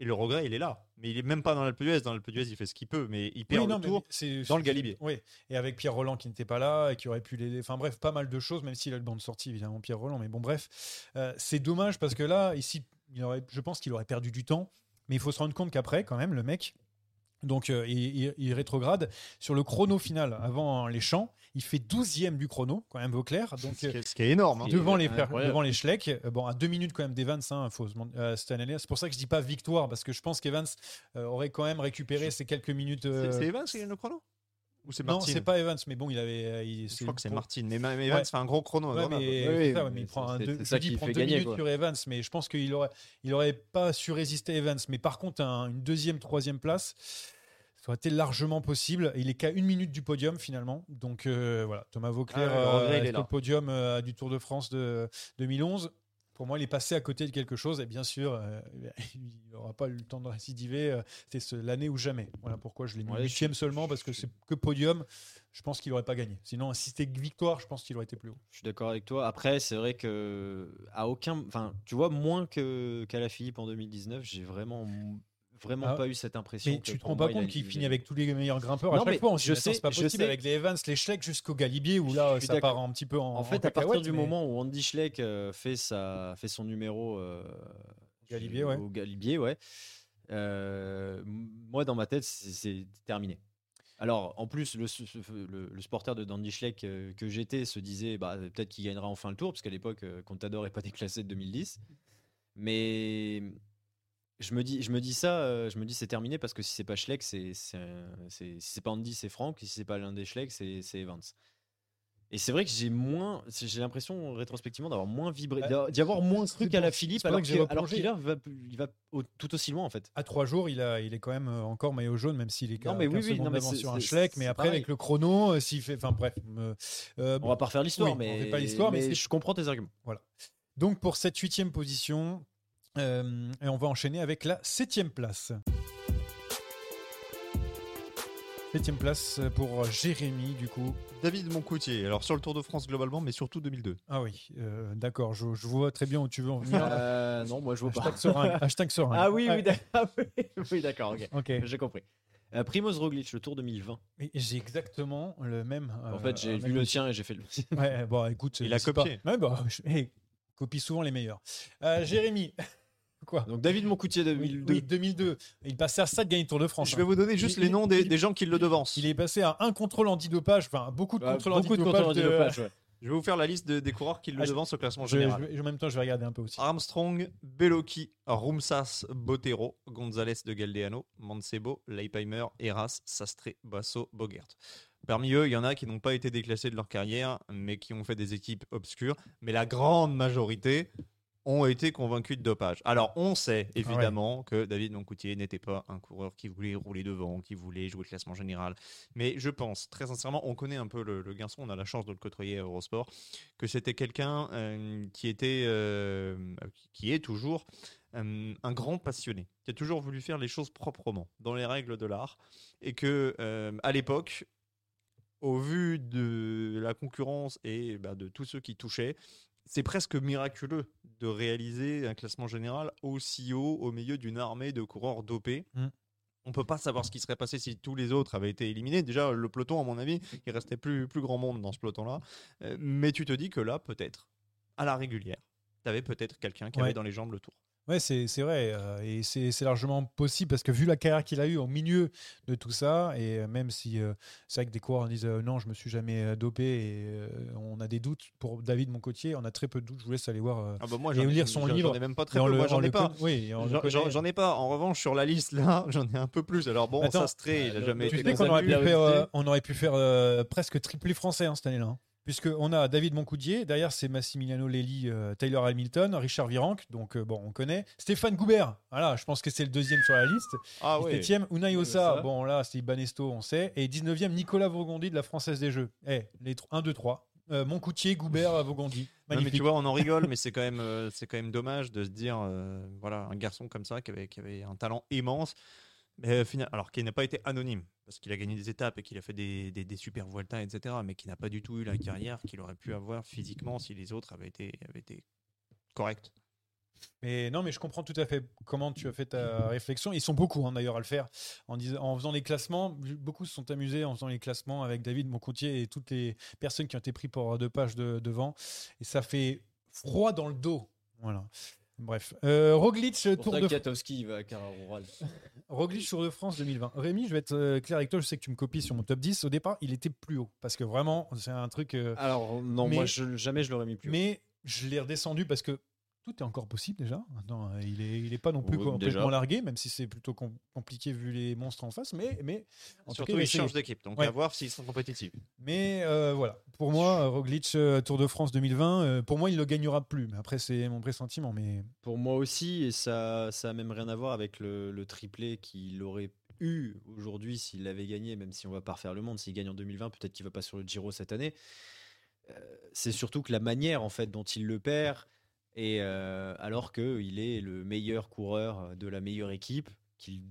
Speaker 2: Et le regret, il est là. Mais il est même pas dans l'Alpe d'Huez. Dans l'Alpe d'Huez, il fait ce qu'il peut, mais il perd
Speaker 1: Oui, non,
Speaker 2: le tour.
Speaker 1: c'est-
Speaker 2: dans le Galibier.
Speaker 1: Oui, et avec Pierre Roland qui n'était pas là et qui aurait pu l'aider. Enfin bref, pas mal de choses, même s'il a le banc de sortie, évidemment, Pierre Roland. Mais bon, bref, Euh, c'est dommage parce que là, ici, il aurait, je pense qu'il aurait perdu du temps. Mais il faut se rendre compte qu'après, quand même, le mec, donc euh, il, il- il rétrograde sur le chrono final avant les champs. Il fait 12e du chrono, quand même, Vauclair. Donc,
Speaker 2: Ce
Speaker 1: euh,
Speaker 2: qui est, ce qui est énorme. hein.
Speaker 1: devant les,
Speaker 3: Ouais,
Speaker 1: devant les Schleck, euh, bon, à deux minutes quand même d'Evans, hein, faut se demander- euh. C'est pour ça que je dis pas victoire, parce que je pense qu'Evans euh, aurait quand même récupéré ces quelques minutes. euh,
Speaker 2: C'est c'est Evans qui gagne le chrono? Ou c'est
Speaker 1: non,
Speaker 2: Martin
Speaker 1: c'est pas Evans, mais bon, il avait. euh, il-
Speaker 2: Je crois que c'est Martin. Mais, mais Evans
Speaker 1: Ouais.
Speaker 2: fait un gros chrono.
Speaker 1: Ouais,
Speaker 2: Grenoble.
Speaker 1: mais,
Speaker 3: Oui,
Speaker 1: c'est
Speaker 3: oui,
Speaker 1: ça, ouais,
Speaker 3: mais
Speaker 1: mais il prend un deux,
Speaker 3: c'est
Speaker 1: je
Speaker 3: ça
Speaker 1: dis,
Speaker 3: qui
Speaker 1: il prend
Speaker 3: fait
Speaker 1: deux
Speaker 3: gagner,
Speaker 1: minutes
Speaker 3: quoi.
Speaker 1: sur Evans, mais je pense qu'il aurait, il aurait pas su résister Evans. Mais par contre, un- une deuxième, troisième place, ça aurait été largement possible. Il est qu'à une minute du podium finalement. Donc euh, voilà, Thomas Vauclair,
Speaker 2: Ah il est
Speaker 1: est
Speaker 2: là.
Speaker 1: au podium euh, du Tour de France de 2011. Pour moi, il est passé à côté de quelque chose. Et bien sûr, euh, *laughs* il n'aura pas eu le temps de récidiver. euh, C'était ce- l'année ou jamais. Voilà pourquoi je l'ai mis
Speaker 3: Ouais,
Speaker 1: huitième seulement, parce que c'est que podium. Je pense qu'il n'aurait pas gagné. Sinon, si c'était victoire, je pense qu'il aurait été plus haut.
Speaker 3: Je suis d'accord avec toi. Après, c'est vrai que à aucun, enfin, tu vois, moins que qu'à la Philippe en 2019, j'ai vraiment, vraiment
Speaker 1: Ah,
Speaker 3: pas eu cette impression.
Speaker 1: Mais
Speaker 3: que
Speaker 1: tu te rends pas compte qu'il finit avec tous les meilleurs grimpeurs à
Speaker 3: Non,
Speaker 1: chaque
Speaker 3: mais
Speaker 1: fois. On
Speaker 3: je sais-
Speaker 1: c'est pas
Speaker 3: je
Speaker 1: possible
Speaker 3: sais.
Speaker 1: avec les Evans, les Schleck jusqu'au Galibier où là
Speaker 3: Je
Speaker 1: ça part un petit peu en.
Speaker 3: En fait, à partir du
Speaker 1: mais-
Speaker 3: moment où Andy Schleck euh, fait, sa, fait son numéro euh,
Speaker 1: Galibier, ouais.
Speaker 3: au Galibier, ouais, euh, moi dans ma tête, c'est terminé. Alors, en plus, le, le, le supporter de Dandy Schleck euh, que j'étais se disait bah, peut-être qu'il gagnera enfin le tour, parce qu'à l'époque, Contador n'est pas déclassé de 2010. Mais je me dis, je me dis ça, euh, je me dis c'est terminé parce que si c'est pas Schleck, c'est, si c'est pas Andy, c'est Franck. Si c'est pas l'un des Schleck, c'est, c'est Evans. Et c'est vrai que j'ai moins, j'ai l'impression rétrospectivement d'avoir moins vibré, d'avoir- d'y avoir moins cru
Speaker 1: pour-
Speaker 3: qu'à la Philippe, alors, qu'il a- va, il va au- tout aussi loin en fait.
Speaker 1: À trois jours, il, a, il est quand même euh, encore maillot jaune, même s'il est
Speaker 3: mais
Speaker 1: 15
Speaker 3: oui, oui, mais
Speaker 1: sur un Schleck. Mais après,
Speaker 3: pareil.
Speaker 1: avec le chrono, euh, s'il fait. Enfin bref. euh,
Speaker 3: On va pas refaire l'histoire,
Speaker 1: oui, on
Speaker 3: mais,
Speaker 1: fait pas l'histoire, mais c'est-
Speaker 3: je comprends tes arguments.
Speaker 1: Donc pour cette huitième position, euh, et on va enchaîner avec la septième place. Septième place pour Jérémy, du coup.
Speaker 2: David Moncoutier. Alors sur le Tour de France globalement, mais surtout 2002.
Speaker 1: Ah oui, euh, d'accord, je, je vois très bien où tu veux en venir.
Speaker 3: Euh, non, moi je vois pas.
Speaker 1: Hashtag seringue. Hashtag seringue.
Speaker 3: Ah oui, oui, d'accord. Ah *laughs* oui, d'accord, ok.
Speaker 1: Ok.
Speaker 3: J'ai compris. Euh, Primoz Roglic, le Tour 2020.
Speaker 1: Mais J'ai exactement le même.
Speaker 3: en
Speaker 1: euh,
Speaker 3: fait, j'ai vu le tien et j'ai fait le
Speaker 1: Ouais, bon, écoute,
Speaker 2: Il a copié.
Speaker 1: Pas... Ouais, bah, je... hey, copie souvent les meilleurs. Euh, Jérémy, quoi?
Speaker 3: Donc David Moncoutier
Speaker 1: oui,
Speaker 3: 2002.
Speaker 1: oui, 2002. Il passait à ça de gagner le Tour de France.
Speaker 2: Je vais
Speaker 1: hein.
Speaker 2: vous donner juste
Speaker 1: Il-
Speaker 2: les
Speaker 1: il-
Speaker 2: noms des,
Speaker 1: il-
Speaker 2: des gens qui le devancent.
Speaker 1: Il est passé à un contrôle antidopage, enfin beaucoup de
Speaker 3: Ah,
Speaker 1: contrôles
Speaker 3: beaucoup de
Speaker 1: antidopage.
Speaker 3: ouais.
Speaker 2: Je vais vous faire la liste de- des coureurs qui le
Speaker 1: Ah,
Speaker 2: devancent au classement
Speaker 1: Je-
Speaker 2: général.
Speaker 1: je- en même temps, je vais regarder un peu aussi.
Speaker 2: Armstrong, Bellocchi, Rumsas, Botero, González de Galdeano, Mancebo, Leipheimer, Eras, Sastre, Basso, Bogert. Parmi eux, il y en a qui n'ont pas été déclassés de leur carrière, mais qui ont fait des équipes obscures. Mais la grande majorité ont été convaincus de dopage. Alors, on sait évidemment que David Moncoutier n'était pas un coureur qui voulait rouler devant, qui voulait jouer le classement général. Mais je pense, très sincèrement, on connaît un peu le, le garçon, on a la chance de le côtoyer à Eurosport, que c'était quelqu'un euh, qui était, euh, qui est toujours euh, un grand passionné, qui a toujours voulu faire les choses proprement, dans les règles de l'art, et que euh, à l'époque, au vu de la concurrence et bah, de tous ceux qui touchaient, c'est presque miraculeux de réaliser un classement général aussi haut au milieu d'une armée de coureurs dopés.
Speaker 1: Mm.
Speaker 2: On peut pas savoir ce qui serait passé si tous les autres avaient été éliminés. Déjà, le peloton, à mon avis, il restait plus, plus grand monde dans ce peloton-là. Euh, mais tu te dis que là, peut-être, à la régulière, tu avais peut-être quelqu'un qui
Speaker 1: Ouais.
Speaker 2: avait dans les jambes le tour.
Speaker 1: Ouais, c'est c'est vrai. euh, et c'est c'est largement possible parce que vu la carrière qu'il a eue au milieu de tout ça, et même si euh, c'est vrai que des coureurs disent euh, non, je me suis jamais dopé et on a des doutes pour David Moncotier, on a très peu de doutes. Je vous laisse aller voir.
Speaker 2: Ah bah moi,
Speaker 1: Et lire son
Speaker 2: j'en-
Speaker 1: livre,
Speaker 2: J'en ai même pas très peu.
Speaker 1: le-
Speaker 2: Moi, j'en ai pas.
Speaker 1: Oui,
Speaker 2: J'en- ai pas. En revanche, sur la liste là, *laughs* j'en ai un peu plus. Alors bon,
Speaker 1: Attends,
Speaker 2: ça serait, il a jamais
Speaker 1: Tu
Speaker 2: été
Speaker 1: sais qu'on aurait pu faire, on aurait pu faire presque triplé français hein, cette année-là. hein. Puisqu'on a David Moncoudier, derrière c'est Massimiliano Lely, euh, Taylor Hamilton, Richard Virenque, donc euh, bon, on connaît. Stéphane Goubert, voilà, je pense que c'est le deuxième sur la liste.
Speaker 2: Ah ouais.
Speaker 1: 7e, Unai Ossa, bon là c'est Banesto, on sait. Et 19e, Nicolas Vaugondi de la Française des Jeux. Eh, les 1, 2, 3. Euh, Moncoutier, Goubert, *laughs* Vaugondi.
Speaker 2: Non, mais tu vois, on en rigole, mais c'est quand même, euh, c'est quand même dommage de se dire, voilà, un garçon comme ça qui avait, qui avait un talent immense, euh, alors qui n'a pas été anonyme parce qu'il a gagné des étapes et qu'il a fait des, des, super Vuelta, etc. Mais qui n'a pas du tout eu la carrière qu'il aurait pu avoir physiquement si les autres avaient été, avaient été corrects.
Speaker 1: Mais non, mais je comprends tout à fait comment tu as fait ta réflexion. Ils sont beaucoup hein, d'ailleurs à le faire. En, dis- en faisant les classements, beaucoup se sont amusés en faisant les classements avec David Moncoutier et toutes les personnes qui ont été prises pour deux pages de- devant. Et ça fait froid dans le dos. Voilà. Bref. Euh, Roglic,
Speaker 3: Pour
Speaker 1: Tour
Speaker 3: ça
Speaker 1: de
Speaker 3: va à. *laughs*
Speaker 1: Roglic Tour France 2020. Rémi, je vais être euh, clair avec toi. Je sais que tu me copies sur mon top 10. Au départ, il était plus haut. Parce que vraiment, c'est un truc. euh,
Speaker 3: Alors non,
Speaker 1: Mais-
Speaker 3: moi je, jamais je l'aurais mis plus. haut.
Speaker 1: mais je l'ai redescendu parce que tout est encore possible déjà. Attends, euh, il est, il est pas non plus
Speaker 3: Oui,
Speaker 1: complètement
Speaker 3: déjà.
Speaker 1: largué, même si c'est plutôt com- compliqué vu les monstres en face. Mais, mais en tout
Speaker 2: Surtout,
Speaker 1: cas, il
Speaker 2: ils changent d'équipe, donc
Speaker 1: Ouais.
Speaker 2: à voir s'ils sont compétitifs.
Speaker 1: Mais euh, voilà, pour moi, Roglic euh, Tour de France 2020, euh, pour moi, il ne le gagnera plus. Mais après, c'est mon pressentiment. Mais
Speaker 3: Pour moi aussi, et ça, ça a même rien à voir avec le, le triplé qu'il aurait eu aujourd'hui s'il l'avait gagné, même si on va pas refaire le monde. S'il gagne en 2020, peut-être qu'il va pas sur le Giro cette année. Euh, c'est surtout que la manière en fait dont il le perd, et euh, alors qu'il est le meilleur coureur de la meilleure équipe, qu'il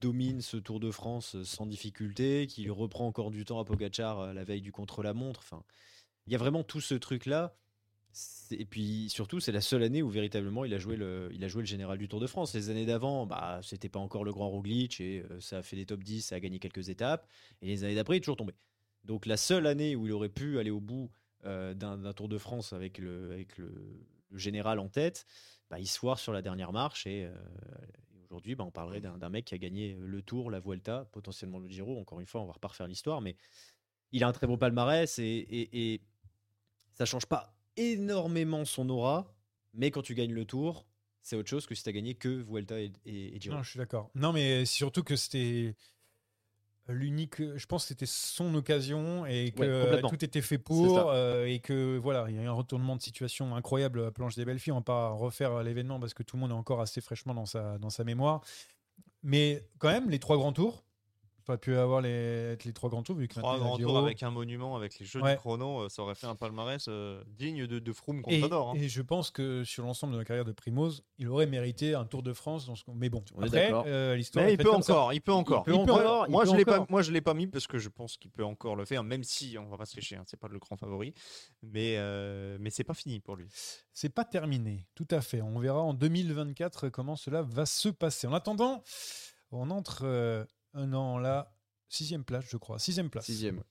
Speaker 3: domine ce Tour de France sans difficulté, qu'il reprend encore du temps à Pogachar euh, la veille du contre-la-montre. Enfin, il y a vraiment tout ce truc-là. Et puis surtout, c'est la seule année où véritablement il a joué le, il a joué le général du Tour de France. Les années d'avant, bah, c'était pas encore le grand Roglic et euh, ça a fait des top 10, ça a gagné quelques étapes. Et les années d'après, il est toujours tombé. Donc la seule année où il aurait pu aller au bout euh, d'un Tour de France avec le, général en tête, bah, il se foire sur la dernière marche. Et, euh, aujourd'hui, bah, on parlerait d'un mec qui a gagné le Tour, la Vuelta, potentiellement le Giro. Encore une fois, on va pas refaire l'histoire, mais il a un très beau palmarès et, et, et ça change pas énormément son aura, mais quand tu gagnes le tour, c'est autre chose que si tu as gagné que Vuelta et Giro.
Speaker 1: non, je suis d'accord. Non, mais surtout que c'était l'unique. Je pense que c'était son occasion et que
Speaker 3: Ouais,
Speaker 1: euh, tout était fait pour euh, et que voilà, il y a eu un retournement de situation incroyable à Planche des Belles Filles. On va pas refaire l'événement parce que tout le monde est encore assez fraîchement dans sa dans sa mémoire. Mais quand même, les trois grands tours, T'aurais pu avoir les, les trois grands tours vu que
Speaker 2: Trois grands tours avec un monument, avec les jeux
Speaker 1: Ouais.
Speaker 2: du chrono, euh, ça aurait fait un palmarès euh, digne de, de Froome
Speaker 1: Et,
Speaker 2: Contador. hein.
Speaker 1: et je pense que sur l'ensemble de la carrière de Primoz, il aurait mérité un Tour de France. Dans ce... Mais bon,
Speaker 3: On est
Speaker 1: après, euh, l'histoire.
Speaker 2: Il peut encore, il peut encore.
Speaker 3: peut encore,
Speaker 2: moi,
Speaker 3: peut
Speaker 2: je l'ai pas,
Speaker 3: encore.
Speaker 2: moi, je l'ai pas mis parce que je pense qu'il peut encore le faire, même si on va pas se lécher, hein, c'est pas le grand favori, mais euh, mais c'est pas fini pour lui.
Speaker 1: C'est pas terminé, tout à fait. On verra en 2024 comment cela va se passer. En attendant, on entre euh, un an là, sixième place, je crois, sixième place.
Speaker 3: Sixième.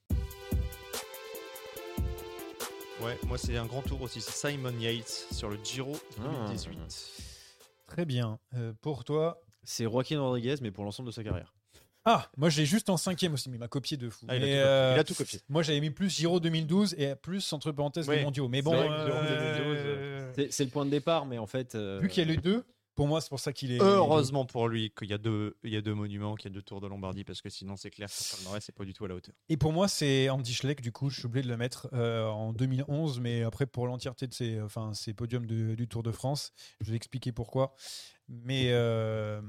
Speaker 2: Ouais, moi c'est un grand tour aussi, c'est Simon Yates sur le Giro
Speaker 3: Ah.
Speaker 2: 2018.
Speaker 1: Très bien. Euh, pour toi,
Speaker 3: C'est Joaquin Rodriguez, mais pour l'ensemble de sa carrière.
Speaker 1: ah, moi je l'ai juste en cinquième aussi, mais il m'a copié de fou.
Speaker 2: Ah, il, a
Speaker 1: Mais,
Speaker 2: tout copié.
Speaker 1: euh,
Speaker 2: Il a tout copié.
Speaker 1: Moi j'avais mis plus Giro 2012 et plus entre parenthèses les
Speaker 2: Ouais,
Speaker 1: mondiaux. Mais bon, euh,
Speaker 2: Giro 2012,
Speaker 3: C'est le point de départ, mais en fait. euh,
Speaker 1: vu qu'il y a les deux, pour moi c'est pour ça qu'il est.
Speaker 2: Heureusement pour lui qu'il y a deux, il y a deux monuments, qu'il y a deux tours de Lombardie, parce que sinon c'est clair que palmarès c'est pas du tout à la hauteur.
Speaker 1: Et pour moi, c'est Andy Schleck, du coup, je suis obligé de le mettre euh, en 2011, mais après, pour l'entièreté de ses, enfin, ses podiums de- du Tour de France, je vais expliquer pourquoi. Mais euh,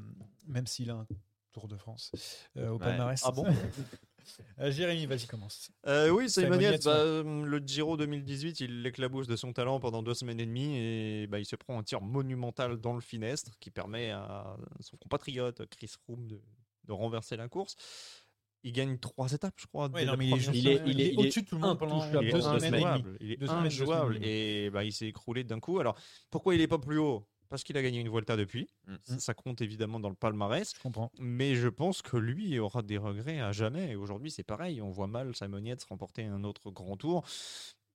Speaker 1: même s'il a un Tour de France euh, au
Speaker 3: Ouais.
Speaker 1: palmarès.
Speaker 2: Ah bon? *laughs* *laughs*
Speaker 1: Euh, Jérémy, vas-y, commence.
Speaker 2: Euh, oui, Simon
Speaker 1: Simon
Speaker 2: Yates,
Speaker 1: Yates,
Speaker 2: bah, euh, le Giro 2018, il l'éclabousse de son talent pendant deux semaines et demie et bah, il se prend un tir monumental dans le finestre qui permet à son compatriote Chris Froome de, de renverser la course. Il gagne trois étapes, je crois.
Speaker 1: Ouais,
Speaker 2: dès
Speaker 1: non,
Speaker 2: la
Speaker 1: mais il est,
Speaker 2: première
Speaker 1: juste-
Speaker 3: il est-
Speaker 2: semaine.
Speaker 3: il est- il est
Speaker 1: au-dessus de tout le monde pendant deux semaines et demie.
Speaker 2: injouable. Il est injouable. Et bah, il s'est écroulé d'un coup. Alors, pourquoi il n'est pas plus haut? Parce qu'il a gagné une Vuelta depuis.
Speaker 3: Mm.
Speaker 2: Ça, compte évidemment dans le palmarès.
Speaker 1: Je comprends.
Speaker 2: Mais je pense que lui aura des regrets à jamais. Et aujourd'hui, c'est pareil. On voit mal Simon Yates remporter un autre grand tour.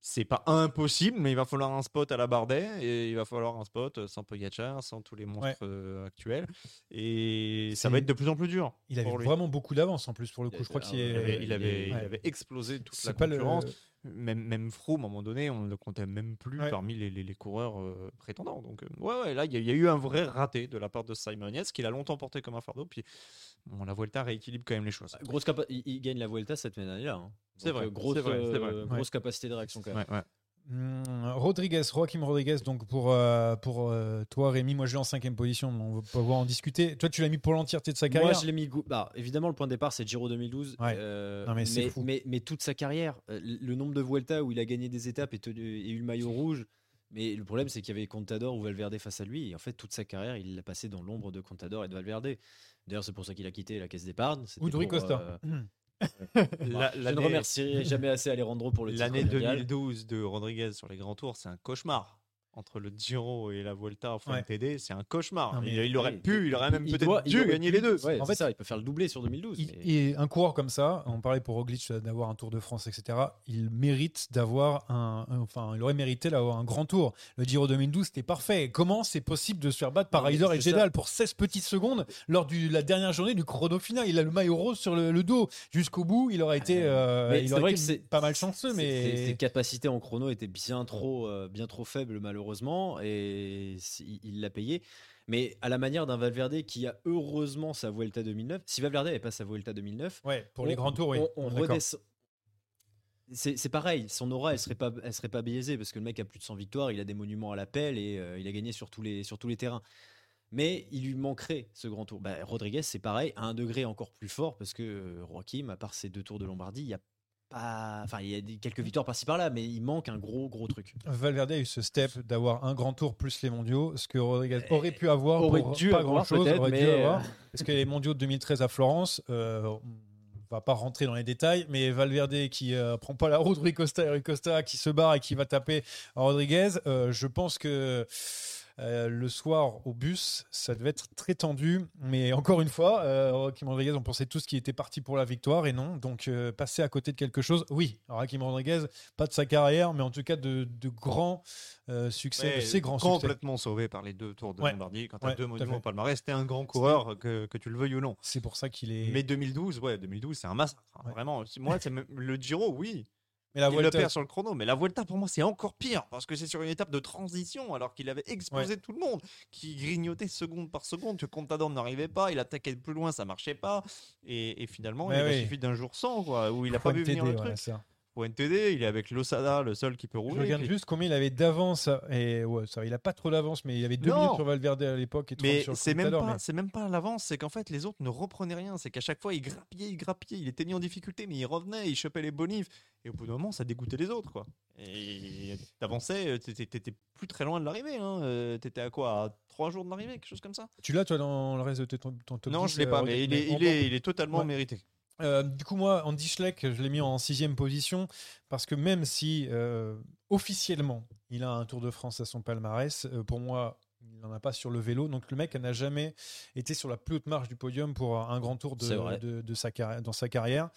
Speaker 2: C'est pas impossible, mais il va falloir un spot à la Bardet et il va falloir un spot sans Pogacar, sans tous les monstres
Speaker 1: Ouais.
Speaker 2: euh, actuels. Et ça va être de plus en plus dur.
Speaker 1: Il avait
Speaker 2: lui.
Speaker 1: vraiment beaucoup d'avance en plus, pour le coup.
Speaker 3: Il
Speaker 1: Je crois qu'il
Speaker 2: Il avait, il avait- il
Speaker 1: Ouais.
Speaker 2: avait explosé toute la
Speaker 1: pas le.
Speaker 2: Même, même Froome, à un moment donné, on ne le comptait même plus
Speaker 1: Ouais.
Speaker 2: parmi les, les- les coureurs euh, prétendants. Donc, euh, ouais, ouais, là, il y, a- il y a eu un vrai raté de la part de Simon Yates, qu'il a longtemps porté comme un fardeau. Puis, bon, la Vuelta rééquilibre quand même les choses.
Speaker 3: Grosse capa- il, il gagne la Vuelta cette année-là. hein.
Speaker 2: C'est
Speaker 3: Donc,
Speaker 2: vrai,
Speaker 3: euh, Grosse,
Speaker 2: c'est vrai, c'est vrai.
Speaker 3: grosse capacité de réaction quand même.
Speaker 1: Hum, Rodriguez, Joaquim Rodriguez, donc pour, euh, pour euh, toi, Rémi, moi je l'ai en cinquième position, mais on va pouvoir en discuter. Toi, tu l'as mis pour l'entièreté de sa carrière
Speaker 3: Moi, je l'ai mis. Bah, évidemment, le point de départ, c'est Giro 2012.
Speaker 1: Ouais.
Speaker 3: euh,
Speaker 1: Non, mais
Speaker 3: mais,
Speaker 1: c'est fou.
Speaker 3: mais, mais toute sa carrière, le nombre de Vuelta où il a gagné des étapes et, tenu- et eu le maillot rouge. Mais le problème, c'est qu'il y avait Contador ou Valverde face à lui. Et en fait, toute sa carrière, il l'a passé dans l'ombre de Contador et de Valverde. D'ailleurs, c'est pour ça qu'il a quitté la caisse d'épargne.
Speaker 1: Ou Costa. *clears throat*
Speaker 2: La-
Speaker 3: je ne remercierai jamais assez Alejandro pour le titre
Speaker 2: L'année
Speaker 3: mondial.
Speaker 2: 2012 de Rodriguez sur les grands tours, c'est un cauchemar. Entre le Giro et la Vuelta en
Speaker 1: Ouais.
Speaker 2: TD, c'est un cauchemar.
Speaker 1: Non, mais-
Speaker 2: il, il aurait pu, il aurait même peut-être dû gagner les deux.
Speaker 3: Ouais,
Speaker 1: En fait,
Speaker 3: ça, il peut faire le doublé sur 2012.
Speaker 1: Il-
Speaker 3: mais-
Speaker 1: Et un coureur comme ça, on parlait pour Roglic d'avoir un Tour de France, etc. Il mérite d'avoir un, un- enfin, il aurait mérité d'avoir un grand tour. Le Giro 2012, c'était parfait. Comment c'est possible de se faire battre par Ryder et. Jedal pour 16 petites secondes lors de la dernière journée du chrono final? Il a le maillot rose sur le, le dos jusqu'au bout. Il aurait été, euh, il
Speaker 3: c'est
Speaker 1: aurait
Speaker 3: vrai
Speaker 1: été
Speaker 3: que c'est
Speaker 1: pas mal chanceux,
Speaker 3: Ses-
Speaker 1: mais
Speaker 3: ses, ses capacités en chrono étaient bien trop, euh, bien trop faibles malheureusement et si- il l'a payé. Mais à la manière d'un Valverde qui a heureusement sa Vuelta 2009. Si Valverde n'avait pas sa Vuelta 2009,
Speaker 1: ouais, pour
Speaker 3: on-
Speaker 1: les grands tours, oui.
Speaker 3: on, on
Speaker 1: D'accord.
Speaker 3: redescend. C'est pareil, son aura, elle serait pas, elle serait pas biaisée parce que le mec a plus de 100 victoires, il a des monuments à l'appel et euh, il a gagné sur tous les, sur tous les terrains. Mais il lui manquerait ce grand tour. Bah, Rodriguez, c'est pareil, à un degré encore plus fort parce que euh, Joaquim, à part ses deux tours de Lombardie, il y a pas, enfin, il y a des- quelques victoires par-ci par-là, mais il manque un gros, gros truc.
Speaker 1: Valverde a eu ce step d'avoir un grand tour plus les mondiaux, ce que Rodriguez aurait pu avoir
Speaker 3: aurait
Speaker 1: pour
Speaker 3: dû
Speaker 1: pas
Speaker 3: avoir,
Speaker 1: grand chose,
Speaker 3: peut-être,
Speaker 1: aurait dû
Speaker 3: mais,
Speaker 1: avoir.
Speaker 3: euh, *laughs*
Speaker 1: Parce que les mondiaux de 2013 à Florence, euh, on va pas rentrer dans les détails, mais Valverde qui euh, prend pas la route, Rui Costa et Rui Costa qui se barre et qui va taper Rodriguez, euh, je pense que euh, le soir au bus, ça devait être très tendu. Mais encore une fois, euh, Joaquim Rodriguez, on pensait tous qu'il était parti pour la victoire et non. Donc euh, passer à côté de quelque chose, oui. Joaquim Rodriguez, pas de sa carrière, mais en tout cas de, de grands euh, succès,
Speaker 2: Ouais,
Speaker 1: de ses grands succès.
Speaker 2: complètement sauvé par les deux tours de
Speaker 1: Ouais.
Speaker 2: Lombardie. Quand tu
Speaker 1: Ouais,
Speaker 2: as deux monuments au palmarès, c'était un grand coureur, que, que tu le veuilles ou non.
Speaker 1: C'est pour ça qu'il est.
Speaker 2: Mais 2012, ouais, 2012, c'est un massacre. hein. Vraiment. Moi, c'est le Giro, oui.
Speaker 1: Mais la
Speaker 2: il le perd sur le chrono. Mais la Vuelta, pour moi, c'est encore pire parce que c'est sur une étape de transition alors qu'il avait explosé tout le monde, qui grignotait seconde par seconde. Que Contador n'arrivait pas, il attaquait de plus loin, ça marchait pas. Et, et finalement,
Speaker 1: Mais
Speaker 2: il a
Speaker 1: oui.
Speaker 2: suffi d'un jour sans, quoi, où il a pas vu venir le truc. Pour NTD, il est avec Losada, le seul qui peut
Speaker 1: Je
Speaker 2: rouler.
Speaker 1: regarde
Speaker 2: Puis-
Speaker 1: juste combien il avait d'avance. Et ouais, ça, il a pas trop d'avance, mais il avait deux
Speaker 2: Non.
Speaker 1: minutes sur Valverde à l'époque et 30
Speaker 2: Mais c'est même, pas,
Speaker 1: mais-
Speaker 2: c'est même pas l'avance, c'est qu'en fait les autres ne reprenaient rien. C'est qu'à chaque fois il grappillait, il grappillait, il était mis en difficulté, mais il revenait, il chopait les bonifs. Et au bout d'un moment, ça dégoûtait les autres. quoi. Et t'avançais, euh, t'étais plus très loin de l'arrivée. Hein. euh, T'étais à quoi À trois jours de l'arrivée, quelque chose comme ça?
Speaker 1: Tu l'as, toi, dans le reste de ton, ton top
Speaker 2: Non,
Speaker 1: 10,
Speaker 2: je l'ai pas,
Speaker 1: euh,
Speaker 2: mais il est, il est, il est totalement
Speaker 1: Ouais.
Speaker 2: mérité.
Speaker 1: Euh, du coup, moi, Andy Schleck, je l'ai mis en sixième position parce que même si euh, officiellement il a un Tour de France à son palmarès, euh, pour moi, il n'en a pas sur le vélo. Donc le mec n'a jamais été sur la plus haute marche du podium pour un grand tour de, sa dans sa carrière.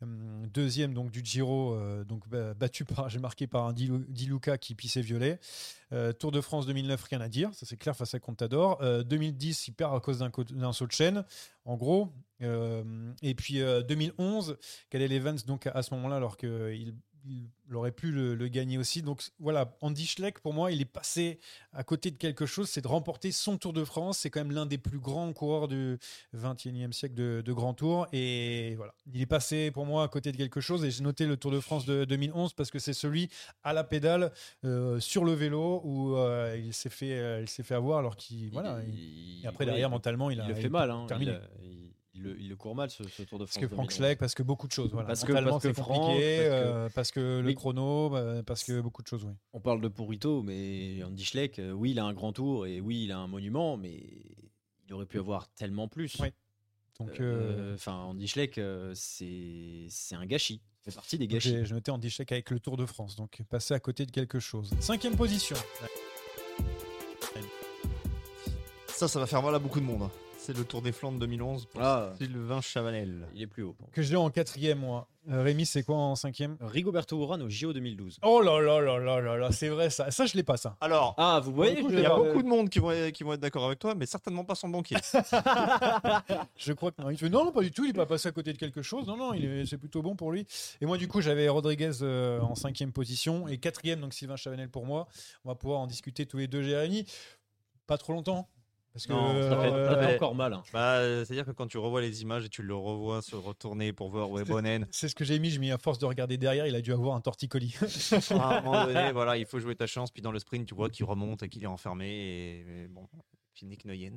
Speaker 1: Hum, Deuxième donc du Giro, euh, donc ba- battu par, j'ai marqué par un Di, Lu- Di Luca qui pissait violet. Euh, Tour de France 2009, rien à dire, ça c'est clair face à Contador. Euh, 2010, il perd à cause d'un saut de chaîne, en gros. Euh, et puis euh, 2011, Calais Evans donc à ce moment-là, alors qu'il il aurait pu le, le gagner aussi. Donc voilà, Andy Schleck, pour moi, il est passé à côté de quelque chose, c'est de remporter son Tour de France. C'est quand même l'un des plus grands coureurs du 21e siècle de, de Grand Tour. Et voilà, il est passé pour moi à côté de quelque chose. Et j'ai noté le Tour de France de 2011 parce que c'est celui à la pédale, euh, sur le vélo, où euh, il s'est fait, euh, il s'est fait avoir alors qu'il. Voilà, il-
Speaker 3: il-
Speaker 1: et après, derrière, mentalement, il,
Speaker 3: il
Speaker 1: a il
Speaker 3: fait
Speaker 1: est
Speaker 3: mal. Hein.
Speaker 1: terminé.
Speaker 3: Il, a- il- le, il le court mal ce, ce Tour de France.
Speaker 1: Parce que Frank
Speaker 3: 2011.
Speaker 1: Schleck, parce que beaucoup de choses. Voilà.
Speaker 3: Parce que- parce que Franck, parce que-
Speaker 1: euh, parce que le
Speaker 3: Mais-
Speaker 1: chrono, bah, parce que beaucoup de choses, oui.
Speaker 3: On parle de Purito, mais Andy Schleck, euh, oui, il a un grand tour et oui, il a un monument, mais il aurait pu avoir tellement plus.
Speaker 1: Oui. Donc, euh,
Speaker 3: Euh, Enfin, Andy Schleck, euh, c'est c'est un gâchis. Ça fait partie des gâchis.
Speaker 1: j'ai j'ai noté en chèque avec le Tour de France, donc passer à côté de quelque chose. Cinquième position.
Speaker 2: Ça, ça va faire mal à beaucoup de monde. C'est le Tour des Flandres 2011 pour
Speaker 3: Ah,
Speaker 2: Sylvain Chavanel.
Speaker 3: il est plus haut.
Speaker 1: Que je l'ai en quatrième, moi. Euh, Rémi, c'est quoi en cinquième?
Speaker 3: Rigoberto Urán au JO 2012.
Speaker 1: Oh là là là là là là, c'est vrai ça. Ça, je l'ai pas, ça.
Speaker 2: Alors,
Speaker 3: Ah, vous voyez,
Speaker 2: il y a beaucoup de monde qui vont, qui vont être d'accord avec toi, mais certainement pas son banquier. *laughs*
Speaker 1: Je crois que non. Il fait non, non, pas du tout. Il n'est pas passé à côté de quelque chose. Non, non, c'est plutôt bon pour lui. Et moi, du coup, j'avais Rodriguez euh, en cinquième position et quatrième, donc Sylvain Chavanel pour moi. On va pouvoir en discuter tous les deux, Jérémy. Pas trop longtemps. Parce que
Speaker 2: Non,
Speaker 3: Ça fait,
Speaker 1: euh,
Speaker 3: ça fait
Speaker 2: ouais.
Speaker 3: encore mal. hein.
Speaker 2: bah, C'est-à-dire que quand tu revois les images et tu le revois se retourner pour voir Webonen,
Speaker 1: c'est ce que j'ai mis. Je mis à force de regarder derrière, il a dû avoir un torticolis. *laughs*
Speaker 2: à un moment donné, voilà, il faut jouer ta chance. Puis dans le sprint, tu vois qu'il remonte et qu'il est enfermé. Et, et bon, puis Nick Noyens.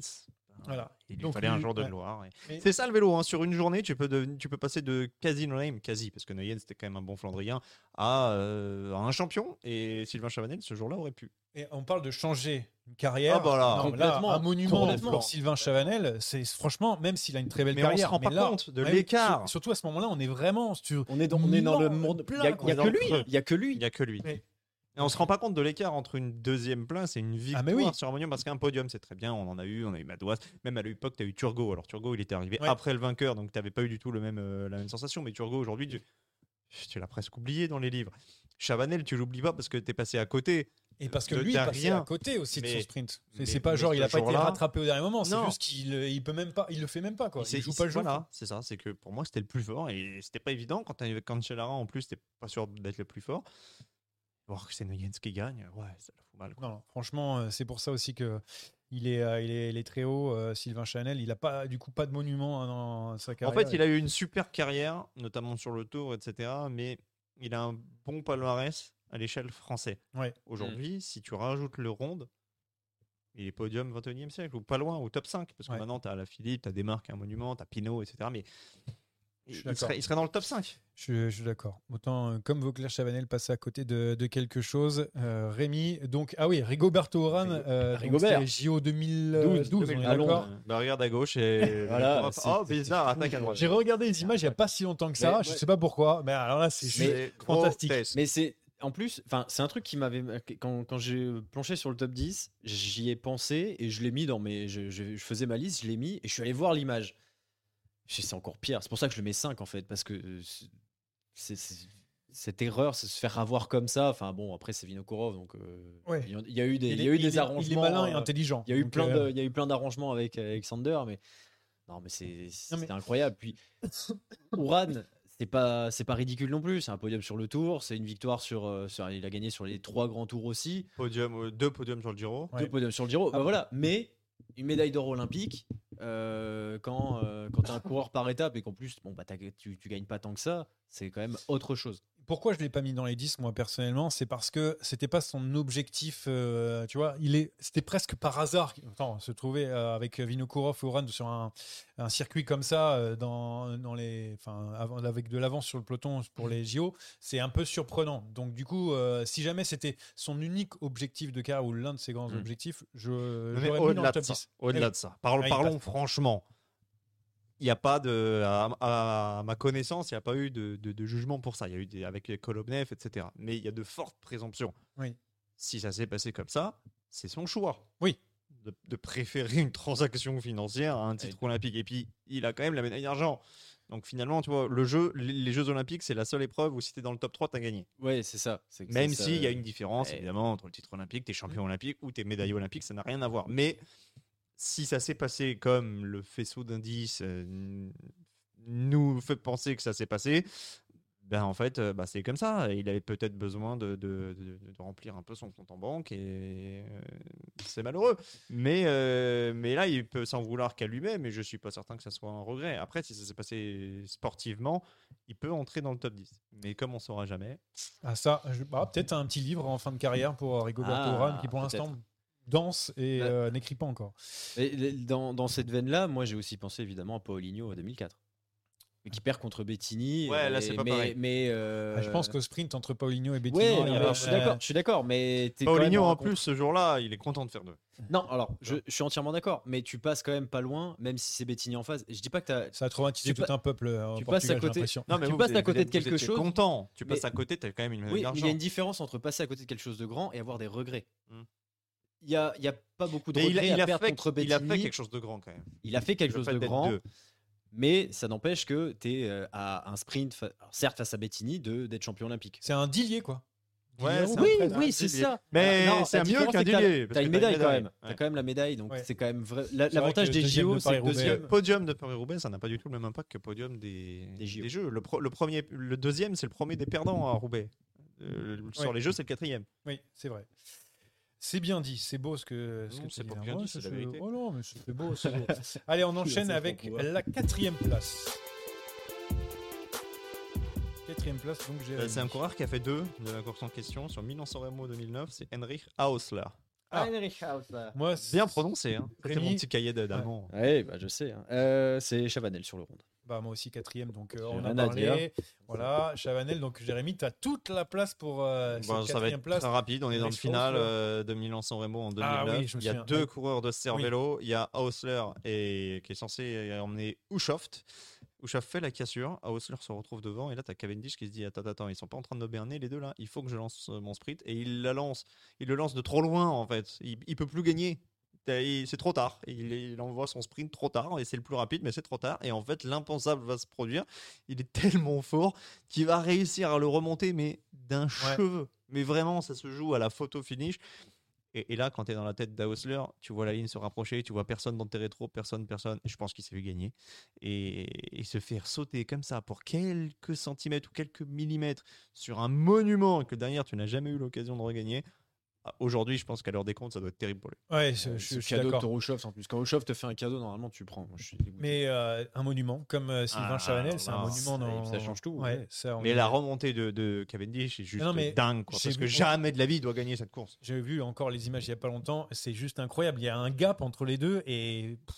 Speaker 1: Voilà.
Speaker 2: Il lui
Speaker 1: Donc,
Speaker 2: fallait un jour de
Speaker 1: ouais.
Speaker 2: gloire. et-
Speaker 1: Et-
Speaker 2: C'est ça le vélo. hein. Sur une journée, tu peux, deven- tu peux passer de quasi no name, quasi, parce que Noyens c'était quand même un bon Flandrien, à, euh, à un champion. Et Sylvain Chavanel, ce jour-là, aurait pu.
Speaker 1: Et on parle de changer une carrière.
Speaker 2: Ah bah là,
Speaker 1: Non, là,
Speaker 3: complètement,
Speaker 1: un monument
Speaker 3: complètement.
Speaker 1: pour Sylvain Chavanel, c'est franchement, même s'il a une très belle
Speaker 2: Mais on se
Speaker 1: carrière.
Speaker 2: rend pas
Speaker 1: là-
Speaker 2: compte de
Speaker 1: Ouais,
Speaker 2: l'écart.
Speaker 1: sur- Surtout à ce moment-là, on est vraiment.
Speaker 3: On est dans, on est dans le monde.
Speaker 1: plein,
Speaker 3: Il y a, y que lui. Il y a que lui.
Speaker 2: Il n'y a que lui. Et on se rend pas compte de l'écart entre une deuxième place et une victoire
Speaker 1: Ah, mais oui.
Speaker 2: sur un podium parce qu'un podium c'est très bien, on en a eu, on a eu Madouas, même à l'époque tu as eu Turgot. Alors Turgot il était arrivé
Speaker 1: Ouais.
Speaker 2: après le vainqueur donc tu n'avais pas eu du tout le même, euh, la même sensation, mais Turgot aujourd'hui tu, tu l'as presque oublié dans les livres. Chavanel tu l'oublies pas parce que tu es passé à côté.
Speaker 1: Et parce que
Speaker 2: De-
Speaker 1: lui, il passait
Speaker 2: rien.
Speaker 1: à côté aussi de son
Speaker 2: Mais-
Speaker 1: sprint. C'est
Speaker 2: mais-
Speaker 1: pas
Speaker 2: mais
Speaker 1: genre, il a pas été rattrapé au dernier moment. C'est juste qu'il euh, il peut même pas, il le fait même pas quoi.
Speaker 2: C'est-
Speaker 1: Il joue pas le jeu.
Speaker 2: Voilà, c'est ça, c'est que pour moi c'était le plus fort et c'était pas évident quand tu avec Cancellara en plus t'es pas sûr d'être le plus fort. Voir que c'est Noyens qui gagne, ouais, ça la fout mal. quoi.
Speaker 1: Non, non, franchement, euh, c'est pour ça aussi que il est, euh, il est, il est très haut. euh, Sylvain Chanel, il a pas, du coup, pas de monument hein, dans sa
Speaker 2: En
Speaker 1: carrière.
Speaker 2: fait, il a eu une super carrière, notamment sur le tour, etc. Mais il a un bon palmarès à l'échelle française.
Speaker 1: Ouais.
Speaker 2: Aujourd'hui, si tu rajoutes le ronde, il est podium 21e siècle, ou pas loin, au top 5. Parce que
Speaker 1: Ouais.
Speaker 2: maintenant, tu as la Philippe, tu as des marques, un monument, tu as Pinot, etc. Mais il serait, il serait dans le top 5.
Speaker 1: Je, suis- je suis d'accord. Autant euh, comme Vauclair Chavanel passait à côté de, de quelque chose. Euh, Rémi, donc ah oui, Rigoberto Urán,
Speaker 3: Rigo-
Speaker 1: euh,
Speaker 3: Rigobert.
Speaker 1: JO 2012, on est
Speaker 3: à Londres.
Speaker 1: d'accord.
Speaker 2: Bah, regarde à gauche et. *laughs*
Speaker 3: Voilà,
Speaker 2: oh, bizarre, attaque à droite.
Speaker 1: J'ai regardé les images il n'y a pas si longtemps que ça.
Speaker 3: Mais-
Speaker 1: je sais pas pourquoi, mais alors là c'est juste fantastique.
Speaker 3: Mais c'est en plus, enfin, c'est un truc qui m'avait quand, quand j'ai planché sur le top 10, j'y ai pensé et je l'ai mis dans mes je, je- je faisais ma liste, je l'ai mis et je suis allé voir l'image. C'est encore pire. C'est pour ça que je le mets 5 en fait parce que euh, c'est c'est- cette erreur, c'est se faire avoir comme ça. Enfin bon, après c'est Vinokourov donc euh,
Speaker 1: Ouais.
Speaker 3: il y a- il y a eu des il
Speaker 1: Il
Speaker 3: y a eu
Speaker 1: il est-
Speaker 3: des arrangements.
Speaker 1: Il est malin et
Speaker 3: euh,
Speaker 1: intelligent.
Speaker 3: il y a eu plein
Speaker 1: euh,
Speaker 3: de, il y a eu plein d'arrangements avec euh, Alexander, mais non, mais c'est
Speaker 1: Non, mais-
Speaker 3: c'était incroyable. Puis Ouran, c'est pas c'est pas ridicule non plus. C'est un podium sur le Tour, c'est une victoire sur, euh, sur- il a gagné sur les trois grands tours aussi,
Speaker 2: Podium, euh, deux podiums sur le Giro.
Speaker 1: Ouais.
Speaker 3: deux podiums sur le Giro. Bah
Speaker 1: Ah.
Speaker 3: voilà, mais une médaille d'or olympique euh, quand euh, quand t'es un coureur par étape et qu'en plus bon bah tu tu gagnes pas tant que ça, c'est quand même autre chose.
Speaker 1: Pourquoi je l'ai pas mis dans les 10 moi personnellement, c'est parce que c'était pas son objectif. euh, tu vois, il est, c'était presque par hasard. Attends, se trouver euh, avec Vinokourov ou Oran sur un, un circuit comme ça, euh, dans, dans les, enfin, avec de l'avance sur le peloton pour les JO, c'est un peu surprenant. Donc du coup, si jamais c'était son unique objectif de carrière ou l'un de ses grands
Speaker 2: Mm.
Speaker 1: objectifs, je
Speaker 2: Mais au-delà de
Speaker 1: top
Speaker 2: ça,
Speaker 1: 10.
Speaker 2: au-delà de ça, parlons,
Speaker 1: Ah,
Speaker 2: parlons franchement. Il n'y a pas de, à, à ma connaissance, il n'y a pas eu de, de- de jugement pour ça. Il y a eu des, avec Kolobnev, etc. Mais il y a de fortes présomptions.
Speaker 1: Oui.
Speaker 2: Si ça s'est passé comme ça, c'est son choix.
Speaker 1: Oui.
Speaker 2: De, de préférer une transaction financière à un titre olympique. Et puis, il a quand même la médaille d'argent. Donc finalement, tu vois, le jeu, les, Jeux Olympiques, c'est la seule épreuve où si tu es dans le top 3, tu as gagné.
Speaker 3: Ouais, c'est ça.
Speaker 2: Même
Speaker 3: c'est ça.
Speaker 2: s'il y a une différence, évidemment, entre le titre olympique, tes champions olympiques ou tes médailles olympiques, ça n'a rien à voir. Mais si ça s'est passé comme le faisceau d'indices euh, nous fait penser que ça s'est passé, ben en fait, bah, c'est comme ça. Il avait peut-être besoin de, de- de- de remplir un peu son compte en banque et euh, c'est malheureux. Mais, euh, mais là, il peut s'en vouloir qu'à lui-même et je suis pas certain que ça soit un regret. Après, si ça s'est passé sportivement, il peut entrer dans le top 10. Mais comme on saura jamais,
Speaker 1: Ah ça, je- bah, peut-être un petit livre en fin de carrière pour Rigoberto
Speaker 3: Ah,
Speaker 1: Urán qui pour
Speaker 3: peut-être.
Speaker 1: l'instant danse et
Speaker 3: Bah.
Speaker 1: euh, n'écrit pas encore.
Speaker 3: Et dans, dans cette veine-là, moi j'ai aussi pensé évidemment à Paulinho en 2004. Mais qui perd contre Bettini.
Speaker 2: Ouais, là,
Speaker 3: et-
Speaker 2: c'est pas
Speaker 3: mais,
Speaker 2: pareil.
Speaker 3: Mais, euh,
Speaker 1: Ah, je pense qu'au sprint entre Paulinho et Bettini,
Speaker 3: Ouais,
Speaker 1: il y a-
Speaker 3: je suis d'accord. Je suis d'accord, mais t'es quand même
Speaker 2: Paulinho, en plus, ce jour-là, il est content de faire deux.
Speaker 3: Non, alors je, je suis entièrement d'accord, mais tu passes quand même pas loin, même si c'est Bettini en face. Je dis pas que t'as.
Speaker 1: Ça a traumatisé tout un peuple euh,
Speaker 3: tu passes à côté-.
Speaker 2: Non, mais
Speaker 3: Tu
Speaker 2: vous,
Speaker 3: passes
Speaker 2: vous
Speaker 3: à côté de quelque chose,
Speaker 2: content. Tu
Speaker 3: mais-
Speaker 2: passes à côté, t'as quand même une
Speaker 3: Oui, il y a une différence entre passer à côté de quelque chose de grand et avoir des regrets. Il y a, il y a pas beaucoup de
Speaker 2: Mais il a,
Speaker 3: regrets
Speaker 2: il
Speaker 3: à
Speaker 2: a
Speaker 3: perdre
Speaker 2: fait,
Speaker 3: contre
Speaker 2: il a
Speaker 3: Bettini.
Speaker 2: fait quelque chose de grand quand même.
Speaker 3: Il a fait quelque chose
Speaker 2: fait
Speaker 3: de grand,
Speaker 2: deux.
Speaker 3: mais ça n'empêche que tu es à un sprint, alors certes face à Bettini, de- d'être champion olympique.
Speaker 1: C'est un dillier, quoi.
Speaker 2: Ouais,
Speaker 3: Oui, oui, c'est ça.
Speaker 2: Mais
Speaker 3: non,
Speaker 2: c'est mieux qu'un
Speaker 3: que t'as- une médaille quand même. T'as quand même la médaille, donc
Speaker 1: Ouais.
Speaker 3: c'est quand même L'avantage des JO, c'est deuxième.
Speaker 2: Le podium de Paris-Roubaix, ça n'a pas du tout le même impact que le podium des,
Speaker 3: Des
Speaker 2: jeux. Le, pro- le premier, le deuxième, c'est le premier des perdants à Roubaix. Euh, Sur les jeux, c'est le quatrième.
Speaker 1: Oui, c'est vrai. C'est bien dit, c'est beau ce que, ce
Speaker 2: Non,
Speaker 1: que tu
Speaker 2: c'est
Speaker 1: dis
Speaker 2: pas bien dit, c'est la vérité.
Speaker 1: Oh non, mais c'est beau, c'est beau. *laughs* *laughs* Allez, on enchaîne avec la quatrième place. Quatrième place, donc j'ai.
Speaker 2: Euh, C'est un coureur qui a fait deux de la course en question sur Milan-San Remo 2009, c'est Henrich Hausler.
Speaker 1: Ah. Moi, c'est-
Speaker 2: Bien prononcé, hein. C'était
Speaker 1: Rémi-
Speaker 2: mon petit cahier d'allemand.
Speaker 3: Ouais, bah, je sais. hein. Euh, c'est Chavanel sur le ronde.
Speaker 1: Bah, moi aussi quatrième, donc euh, on a parlé.
Speaker 3: dire.
Speaker 1: Voilà, Chavanel, donc Jérémy, tu as toute la place pour euh, cette
Speaker 2: Bon, ça va être
Speaker 1: place.
Speaker 2: très rapide. On est dans le final euh, de Milan-San Remo en 2009.
Speaker 1: Ah oui,
Speaker 2: Il y a
Speaker 1: souviens.
Speaker 2: deux
Speaker 1: Ouais.
Speaker 2: coureurs de Cervelo. Il y a Hausler et, qui est censé emmener Ushoft. Ushoft fait la cassure. Hausler se retrouve devant. Et là, tu as Cavendish qui se dit Attends, attends, ils sont pas en train de me berner les deux là. Il faut que je lance mon sprint. Et il la lance. Il le lance de trop loin en fait. Il, il peut plus gagner. C'est trop tard. Il, il envoie son sprint trop tard et c'est le plus rapide, mais c'est trop tard. Et en fait, l'impensable va se produire. Il est *laughs* tellement fort qu'il va réussir à le remonter, mais d'un cheveu. Mais vraiment, ça se joue à la photo finish. Et, et là, quand tu es dans la tête d'Hausler, tu vois la ligne se rapprocher, tu vois personne dans tes rétros, personne, personne. Et je pense qu'il s'est fait gagner. Et, et se faire sauter comme ça pour quelques centimètres ou quelques millimètres sur un monument que derrière tu n'as jamais eu l'occasion de regagner. Ah, Aujourd'hui, je pense qu'à l'heure des comptes, ça doit être terrible pour lui.
Speaker 1: Ouais, je, je-
Speaker 3: C'est
Speaker 1: je suis
Speaker 3: cadeau de
Speaker 1: d'accord.
Speaker 3: En plus. Quand Toroshovs te fait un cadeau, normalement tu prends. Moi, je suis dégoûté.
Speaker 1: Mais euh, un monument, comme euh, Sylvain
Speaker 2: Ah,
Speaker 1: Chavanel, c'est un monument dans.
Speaker 3: ça change tout,
Speaker 1: Ouais,
Speaker 3: ouais.
Speaker 1: ça, on
Speaker 2: Mais
Speaker 1: est-
Speaker 2: la remontée de, de Cavendish est juste
Speaker 1: Non, mais
Speaker 2: dingue. quoi, parce que jamais de la vie il doit gagner cette course.
Speaker 1: J'ai vu encore les images il n'y a pas longtemps, c'est juste incroyable. Il y a un gap entre les deux et. pff,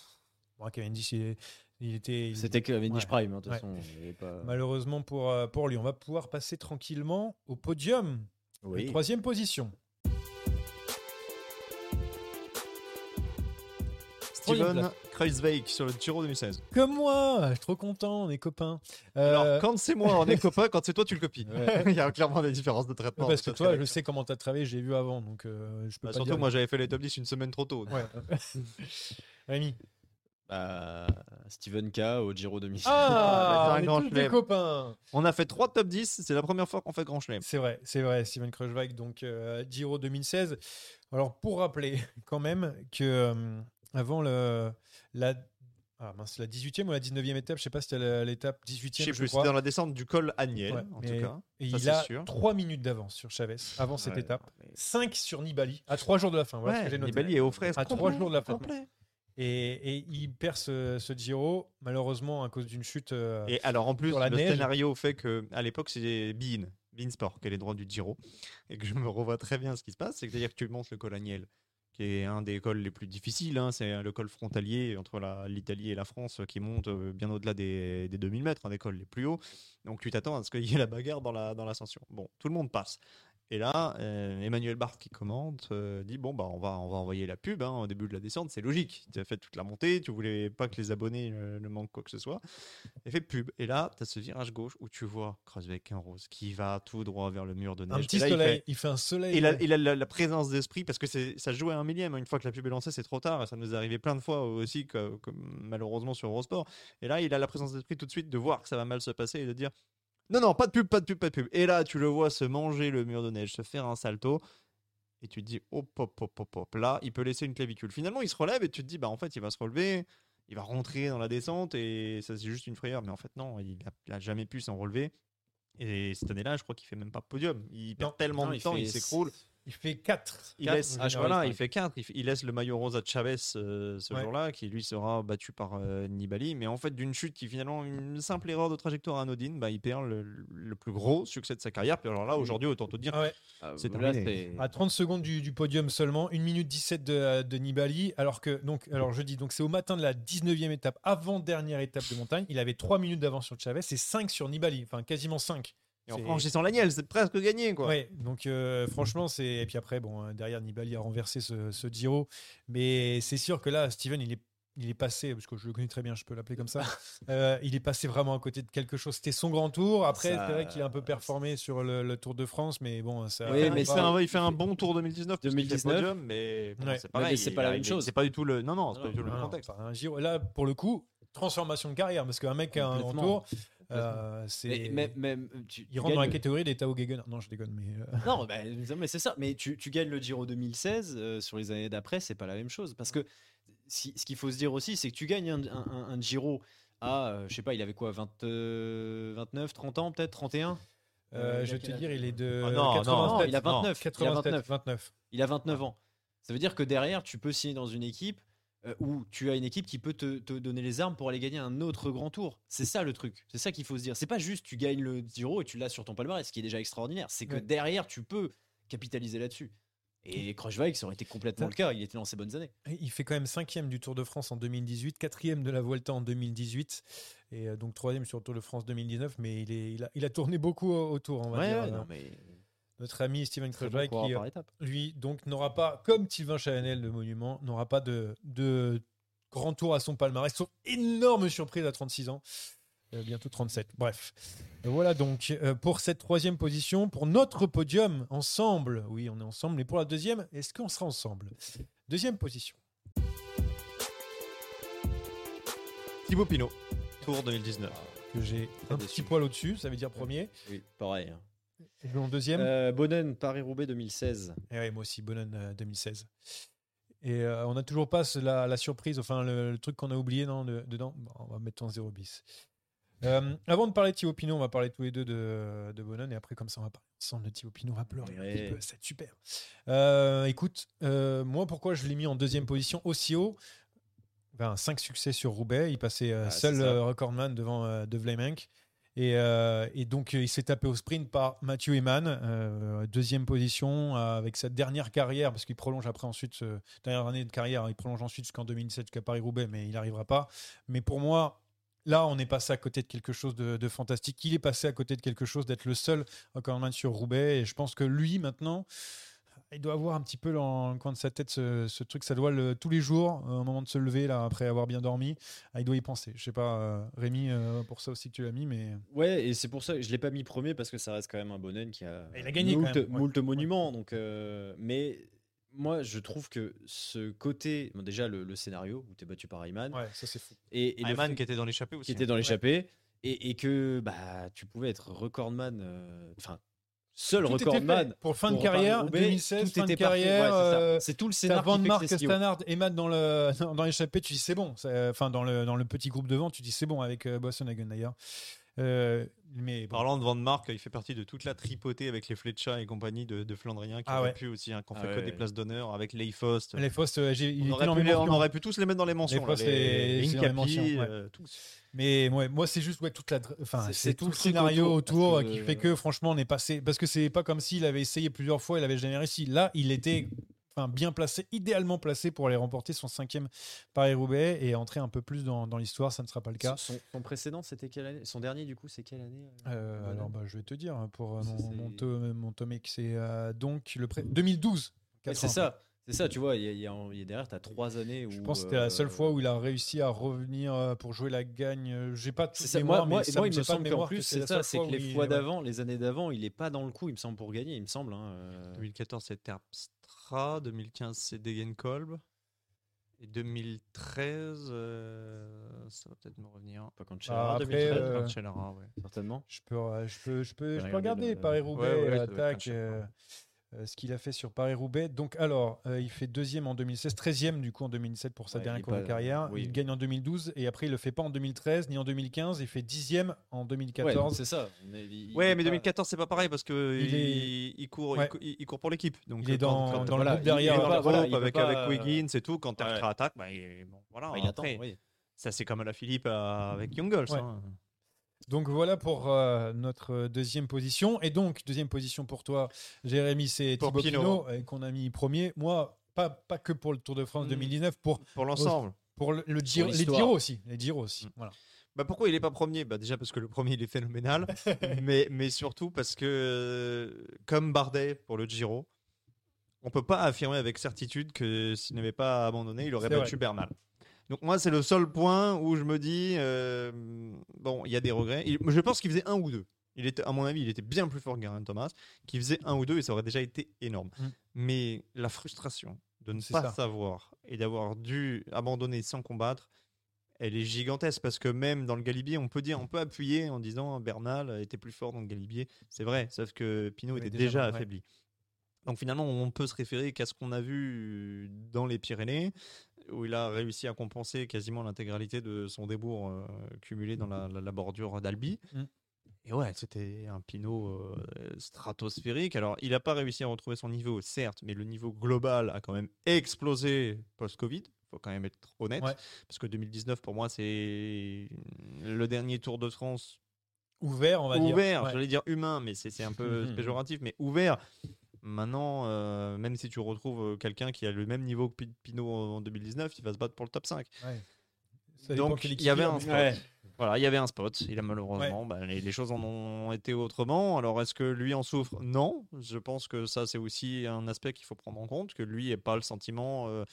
Speaker 1: bon, Cavendish, il, il était. il-
Speaker 3: C'était Cavendish
Speaker 1: Ouais.
Speaker 3: Prime, hein, de toute façon. pas-
Speaker 1: Malheureusement pour, euh, pour lui, on va pouvoir passer tranquillement au podium.
Speaker 3: Oui.
Speaker 1: Troisième position.
Speaker 2: Steven Kreuzweig sur le Giro 2016.
Speaker 1: Comme moi, je suis trop content, on est copains. Euh,
Speaker 2: Alors, quand c'est moi, on est copains, quand c'est toi, tu le copies.
Speaker 3: Ouais. *laughs*
Speaker 2: Il y a clairement des différences de traitement.
Speaker 1: parce que toi, je sais comment tu as travaillé, j'ai vu avant, donc euh, je peux
Speaker 2: Bah,
Speaker 1: pas
Speaker 2: surtout,
Speaker 1: dire.
Speaker 2: moi, j'avais fait les top 10 une semaine trop tôt.
Speaker 1: Ouais. *laughs* Rémi.
Speaker 3: Bah, Steven K au Giro 2006.
Speaker 1: Ah,
Speaker 2: c'est un
Speaker 1: on est tous des copains.
Speaker 2: On a fait trois top 10, c'est la première fois qu'on fait grand chelem.
Speaker 1: C'est vrai, c'est vrai, Steven Kruijswijk, donc euh, Giro 2016. Alors pour rappeler *laughs* quand même que euh, avant le la ah, mince, la 18e ou la 19e étape, je sais pas si c'était la- l'étape 18e,
Speaker 2: Je sais plus, c'était dans la descente du col Agnel,
Speaker 1: Ouais,
Speaker 2: en
Speaker 1: mais-
Speaker 2: tout cas.
Speaker 1: Et
Speaker 2: Ça,
Speaker 1: il a
Speaker 2: sûr.
Speaker 1: 3 minutes d'avance sur Chavez avant cette
Speaker 2: Ouais,
Speaker 1: étape.
Speaker 2: mais-
Speaker 1: 5 sur Nibali à 3 jours de la fin. Voilà ce que j'ai noté.
Speaker 2: Nibali est aux fraises.
Speaker 1: À trois
Speaker 2: complet,
Speaker 1: jours de la fin.
Speaker 2: complet.
Speaker 1: Et, et il perd ce, ce Giro, malheureusement à cause d'une chute. euh,
Speaker 2: Et alors, en plus,
Speaker 1: la
Speaker 2: le
Speaker 1: neige.
Speaker 2: scénario fait que à l'époque, c'est Bean. Beansport, qui est les droits du Giro, et que je me revois très bien ce qui se passe, c'est-à-dire que tu montes le col Agnel, qui est un des cols les plus difficiles, hein, c'est le col frontalier entre l'Italie et la France qui monte euh, bien au-delà des, des 2000 mètres, un des cols les plus hauts. Donc tu t'attends à ce qu'il y ait la bagarre dans la dans l'ascension. Bon, tout le monde passe. Et là, euh, Emmanuel Barthes qui commente euh, dit bon bah on va on va envoyer la pub hein, au début de la descente, c'est logique. Tu as fait toute la montée, tu voulais pas que les abonnés euh, ne manquent quoi que ce soit. Et fait pub. Et là, tu as ce virage gauche où tu vois Kreuzbeck un rose qui va tout droit vers le mur de neige.
Speaker 1: Un petit
Speaker 2: il
Speaker 1: soleil.
Speaker 2: fait-
Speaker 1: Il fait un soleil.
Speaker 2: il a, il a la, la présence d'esprit parce que c'est- ça jouait à un millième. Une fois que la pub est lancée, c'est trop tard. Ça nous est arrivé plein de fois aussi, que, que malheureusement sur Eurosport. Et là, il a la présence d'esprit tout de suite de voir que ça va mal se passer et de dire non, non, pas de pub, pas de pub, pas de pub. Et là, tu le vois se manger le mur de neige, se faire un salto. Et tu te dis hop, hop, hop, hop, hop. Là, il peut laisser une clavicule. Finalement, il se relève et tu te dis bah en fait, il va se relever. Il va rentrer dans la descente et ça c'est juste une frayeur. Mais en fait, non, il a, il a jamais pu s'en relever. Et cette année-là, je crois qu'il fait même pas podium. Il perd tellement
Speaker 3: non,
Speaker 2: de temps,
Speaker 3: fait
Speaker 2: il s'écroule.
Speaker 1: Il fait 4.
Speaker 2: Il laisse,
Speaker 3: ah,
Speaker 2: voilà, il fait 4. Il, fait- il laisse le maillot rose à Chavez euh, ce
Speaker 1: Ouais.
Speaker 2: jour-là, qui lui sera battu par euh, Nibali. Mais en fait, d'une chute qui finalement, une simple erreur de trajectoire anodine, bah, il perd le, le plus gros succès de sa carrière. Puis alors là, aujourd'hui, autant te dire,
Speaker 1: Ah ouais.
Speaker 3: Ah,
Speaker 2: C'est
Speaker 3: là,
Speaker 2: terminé.
Speaker 1: À 30 secondes du, du podium seulement, 1 minute 17 de, de Nibali, alors que donc alors je dis donc c'est au matin de la 19e étape, avant dernière étape de montagne, il avait 3 minutes d'avance sur Chavez et 5 sur Nibali, enfin quasiment 5.
Speaker 2: Et en franchissant l'Agnel, c'est presque gagné. Quoi.
Speaker 1: Ouais, donc euh, franchement c'est et puis après bon euh, derrière Nibali a renversé ce, ce Giro, mais c'est sûr que là Steven il est il est passé, parce que je le connais très bien, je peux l'appeler comme ça. *laughs* euh, il est passé vraiment à côté de quelque chose. C'était son grand tour. Après,
Speaker 3: Ça-
Speaker 1: c'est vrai qu'il a un peu performé sur le, le Tour de France, mais bon, ça.
Speaker 3: Oui, mais
Speaker 2: un, il fait un bon tour 2019. puisqu'il fait
Speaker 3: 2019.
Speaker 2: podium, mais bon,
Speaker 1: Ouais.
Speaker 2: c'est
Speaker 3: Mais
Speaker 2: pareil.
Speaker 3: c'est pas la
Speaker 2: a-
Speaker 3: même chose.
Speaker 2: C'est pas du tout le. Non, non, c'est pas du tout le même
Speaker 1: non,
Speaker 2: contexte.
Speaker 1: enfin, un Giro, là, pour le coup, transformation de carrière, parce qu'un mec qui a un grand tour, euh, c'est.
Speaker 3: Mais même, même, tu-
Speaker 1: Il
Speaker 3: tu
Speaker 1: rentre dans la catégorie des Tao Gegenhardt. Non, je déconne, mais. euh,
Speaker 3: Non, bah, mais c'est ça. Mais tu, tu gagnes le Giro 2016 euh, sur les années d'après, c'est pas la même chose. Parce que si- ce qu'il faut se dire aussi, c'est que tu gagnes un, un- un- un Giro à, euh, je sais pas, il avait quoi, 20, euh, 29, 30 ans, peut-être 31
Speaker 1: euh,
Speaker 3: Euh,
Speaker 1: je vais te dire, il est de.
Speaker 2: Ah non,
Speaker 1: 87,
Speaker 2: non,
Speaker 3: Non, il a 29. il a
Speaker 1: 87,
Speaker 3: 29.
Speaker 1: 29.
Speaker 3: Il a 29 ans. Ça veut dire que derrière, tu peux signer dans une équipe euh, où tu as une équipe qui peut te, te donner les armes pour aller gagner un autre grand tour. C'est ça le truc. C'est ça qu'il faut se dire. C'est pas juste tu gagnes le Giro et tu l'as sur ton palmarès, ce qui est déjà extraordinaire. C'est que
Speaker 1: Ouais.
Speaker 3: derrière, tu peux capitaliser là-dessus. Et Kruijswijk, ça aurait été complètement le cas. Il était dans ses bonnes années.
Speaker 1: Il fait quand même cinquième du Tour de France en 2018, quatrième de la Vuelta en 2018, et euh, donc troisième sur le Tour de France 2019. Mais il, est, il, a, il a tourné beaucoup au- autour, on va dire. euh,
Speaker 3: mais
Speaker 1: Notre ami Steven
Speaker 3: bon
Speaker 1: Kruijswijk, qui, lui, donc n'aura pas, comme Sylvain Chavanel, le monument, n'aura pas de, de grand tour à son palmarès, sauf énorme surprise à 36 ans. Euh, bientôt 37. Bref. Voilà donc euh, pour cette troisième position, pour notre podium ensemble. Oui, on est ensemble. Mais pour la deuxième, est-ce qu'on sera ensemble? Deuxième position.
Speaker 2: Thibaut Pinot, Tour 2019.
Speaker 1: Que j'ai un
Speaker 3: déçu.
Speaker 1: petit poil au-dessus, ça veut dire premier.
Speaker 3: Oui, pareil. hein.
Speaker 1: Et en deuxième?
Speaker 3: Euh, Bonnen, Paris-Roubaix 2016.
Speaker 1: Et ouais, moi aussi, Bonnen euh, 2016. Et euh, on n'a toujours pas la, la surprise, enfin le, le truc qu'on a oublié non, de- dedans. Bon, on va mettre en 0 bis. Euh, avant de parler de Thibaut Pinot, on va parler tous les deux de, de Bonnen et après, comme ça, on va parler ensemble de Thibaut Pinot. On va pleurer un
Speaker 3: Ouais.
Speaker 1: petit peu, c'est super. Euh, écoute, euh, moi, pourquoi je l'ai mis en deuxième position aussi haut? Ben, 5 succès sur Roubaix. Il passait euh,
Speaker 3: Ah,
Speaker 1: seul euh, recordman devant euh, De Vleemenck. Et, euh, et donc, il s'est tapé au sprint par Mathieu Eman, euh, deuxième position, euh, avec sa dernière carrière, parce qu'il prolonge après ensuite, dernière année de carrière, il prolonge ensuite jusqu'en 2017, jusqu'à Paris-Roubaix, mais il n'arrivera pas. Mais pour moi, là, on est passé à côté de quelque chose de, de fantastique. Il est passé à côté de quelque chose d'être le seul recordman sur Roubaix. Et je pense que lui, maintenant, il doit avoir un petit peu dans le coin de sa tête ce, ce truc. Ça doit le, tous les jours, euh, au moment de se lever, là, après avoir bien dormi, ah, il doit y penser. Je sais pas, euh, Rémi, euh, pour ça aussi que tu l'as mis, mais.
Speaker 3: Ouais, et c'est pour ça que je l'ai pas mis premier parce que ça reste quand même un Bonnen qui a,
Speaker 1: Il a gagné quand
Speaker 3: moult,
Speaker 1: même, ouais.
Speaker 3: moult monuments. Donc, euh, mais moi, je trouve que ce côté, bon, déjà le, le scénario où tu es battu par Ayman
Speaker 1: Ouais, ça c'est fou.
Speaker 3: et, et le
Speaker 2: Ayman
Speaker 3: fait-
Speaker 2: qui était dans l'échappée aussi.
Speaker 3: qui était dans l'échappée et, et que bah tu pouvais être recordman, euh, enfin seul
Speaker 1: était
Speaker 3: recordman.
Speaker 1: Pour fin de
Speaker 3: pour
Speaker 1: carrière,
Speaker 3: Paris-Roubaix,
Speaker 1: 2016,
Speaker 3: tout
Speaker 1: fin de
Speaker 3: était parfait.
Speaker 1: carrière.
Speaker 3: Ouais, c'est ça.
Speaker 1: euh,
Speaker 3: c'est tout le scénario.
Speaker 1: Van Mark. Stannard et Matt dans le dans, l'échappée, tu dis c'est bon. C'est- Enfin dans le dans le petit groupe devant, tu dis c'est bon avec euh, Boasson Hagen d'ailleurs. Euh, mais bon.
Speaker 2: Parlant de Van Mark, il fait partie de toute la tripotée avec les Fletcher et compagnie de, de Flandriens qui
Speaker 1: Ah ouais.
Speaker 2: pu aussi, hein, qui ont
Speaker 3: Ah
Speaker 2: fait que
Speaker 3: ouais.
Speaker 2: des places d'honneur avec Leifost.
Speaker 1: les Faust, euh,
Speaker 2: On aurait, pu
Speaker 1: mes
Speaker 2: les- on
Speaker 1: mentions.
Speaker 2: aurait pu tous les mettre dans les mentions.
Speaker 1: Leifost
Speaker 2: les,
Speaker 1: et-
Speaker 2: les
Speaker 1: les
Speaker 2: Incapi,
Speaker 1: mentions, ouais.
Speaker 2: euh, tous.
Speaker 1: Mais ouais, moi, c'est juste ouais, toute la, enfin,
Speaker 3: C'est-
Speaker 1: tout
Speaker 3: tout
Speaker 1: le scénario
Speaker 3: autour,
Speaker 1: qui fait que franchement, on est passé. Parce que c'est pas comme s'il avait essayé plusieurs fois, il avait jamais réussi. Là, il était enfin, bien placé, idéalement placé pour aller remporter son cinquième Paris-Roubaix et entrer un peu plus dans, dans l'histoire. Ça ne sera pas le cas.
Speaker 3: Son, son précédent, c'était quelle année? Son dernier, du coup, c'est quelle année euh,
Speaker 1: Euh, alors, bah, je vais te dire hein, pour euh,
Speaker 3: Ça,
Speaker 1: mon,
Speaker 3: c'est-
Speaker 1: mon, to- mon tomic, c'est euh, donc le pré- 2012.
Speaker 3: Ouais,
Speaker 1: quatre
Speaker 3: C'est ça, c'est ça, tu vois, il y a, il y a- il y a derrière, tu as trois années où.
Speaker 1: Je pense que c'était la seule
Speaker 3: euh,
Speaker 1: fois où il a réussi à revenir euh, pour jouer la gagne. Euh, J'ai pas
Speaker 3: ça,
Speaker 1: mémoire,
Speaker 3: moi, moi,
Speaker 1: mais ça
Speaker 3: moi, il
Speaker 1: j'ai
Speaker 3: me semble qu'en plus, c'est ça, c'est que les
Speaker 1: il-
Speaker 3: fois
Speaker 1: ouais.
Speaker 3: d'avant, les années d'avant, il est pas dans le coup, il me semble, pour gagner, il me semble. hein, euh.
Speaker 2: 2014, c'est Terpstra. 2015, c'est Degenkolb. Et 2013, euh, ça va peut-être me revenir.
Speaker 3: Pas quand
Speaker 1: Ah, après,
Speaker 2: 2013,
Speaker 1: euh,
Speaker 2: Cancellara, ouais.
Speaker 3: certainement.
Speaker 1: Je peux, euh, je peux, je peux, je peux
Speaker 3: regarder
Speaker 1: regarder
Speaker 3: le-
Speaker 1: Paris-Roubaix,
Speaker 2: Ouais, ouais,
Speaker 1: euh,
Speaker 2: ça doit être
Speaker 1: attaque, euh, euh, ce qu'il a fait sur Paris-Roubaix. Donc, alors, euh, il fait deuxième en 2016, 13e du coup en 2017 pour sa
Speaker 3: Ouais,
Speaker 1: dernière course de carrière.
Speaker 3: oui.
Speaker 1: Il gagne en 2012 et après, il le fait pas en 2013 ni en 2015. Il fait dixième en
Speaker 3: Ouais,
Speaker 1: 2014.
Speaker 3: c'est ça. on est- il-
Speaker 2: Ouais,
Speaker 3: il
Speaker 2: mais
Speaker 3: pas-
Speaker 2: 2014, c'est pas pareil parce que
Speaker 1: Il
Speaker 2: il,
Speaker 1: est-
Speaker 2: il court,
Speaker 1: Ouais.
Speaker 2: il, cou- il court pour l'équipe. Donc
Speaker 1: Il est dans-
Speaker 2: quand, quand-
Speaker 1: dans le groupe derrière.
Speaker 2: dans
Speaker 3: voilà,
Speaker 2: groupe avec,
Speaker 3: pas,
Speaker 2: avec
Speaker 3: euh,
Speaker 2: Wiggins et tout. Quand
Speaker 3: Ouais.
Speaker 2: attaque, bah, il- bon, voilà.
Speaker 3: bah, il attend, oui.
Speaker 2: Ça, c'est comme à la Philippe euh, avec Youngles.
Speaker 1: Ouais.
Speaker 2: hein.
Speaker 1: Donc voilà pour euh, notre deuxième position. Et donc, deuxième position pour toi, Jérémy, c'est Thibaut
Speaker 2: Pinot.
Speaker 1: Pinot, euh, qu'on a mis premier. Moi, pas, pas que pour le Tour de France
Speaker 2: Mm.
Speaker 1: 2019, pour,
Speaker 2: Pour l'ensemble.
Speaker 1: pour le, le Giro, les. Giro aussi. Les Giro aussi.
Speaker 2: Mm.
Speaker 1: Voilà.
Speaker 2: Bah pourquoi il est pas premier? Bah Déjà parce que le premier il est phénoménal, *laughs* mais, mais surtout parce que euh, comme Bardet pour le Giro, on peut pas affirmer avec certitude que s'il n'avait pas abandonné, il aurait battu Bernal. Donc moi c'est le seul point où je me dis euh, bon il y a des regrets. Il- je pense qu'il faisait un ou deux. Il était à mon avis il était bien plus fort que Geraint Thomas, qui faisait un ou deux et ça aurait déjà été énorme.
Speaker 1: Mm.
Speaker 2: Mais la frustration de ne pas
Speaker 1: ça.
Speaker 2: savoir et d'avoir dû abandonner sans combattre, elle est gigantesque parce que même dans le Galibier, on peut dire, on peut appuyer en disant Bernal était plus fort dans le Galibier. C'est vrai, sauf que Pinot était
Speaker 1: déjà,
Speaker 2: déjà,
Speaker 1: ouais.
Speaker 2: affaibli. Donc finalement, on peut se référer qu'à ce qu'on a vu dans les Pyrénées, où il a réussi à compenser quasiment l'intégralité de son débours euh, cumulé dans la, la- la bordure d'Albi.
Speaker 1: Mm.
Speaker 2: Et ouais, c'était un Pinot euh, stratosphérique. Alors, il n'a pas réussi à retrouver son niveau, certes, mais le niveau global a quand même explosé post-Covid. Il faut quand même être honnête.
Speaker 1: Ouais.
Speaker 2: Parce que 2019, pour moi, c'est le dernier Tour de France
Speaker 1: Ouvert, on va dire.
Speaker 2: ouvert.
Speaker 1: Ouais.
Speaker 2: J'allais dire humain, mais c'est un peu *laughs* péjoratif, mais ouvert. Maintenant, euh, même si tu retrouves euh, quelqu'un qui a le même niveau que Pi- Pinot en 2019, il va se battre pour le top 5.
Speaker 1: Ouais. Ça dépend
Speaker 2: Donc, il y avait un.
Speaker 3: Ouais.
Speaker 2: Voilà, il y avait un spot. Il a malheureusement, bah, les, les choses en ont été autrement. Alors, est-ce que lui en souffre? Non. Je pense que ça, c'est aussi un aspect qu'il faut prendre en compte, que lui n'ait pas le sentiment euh,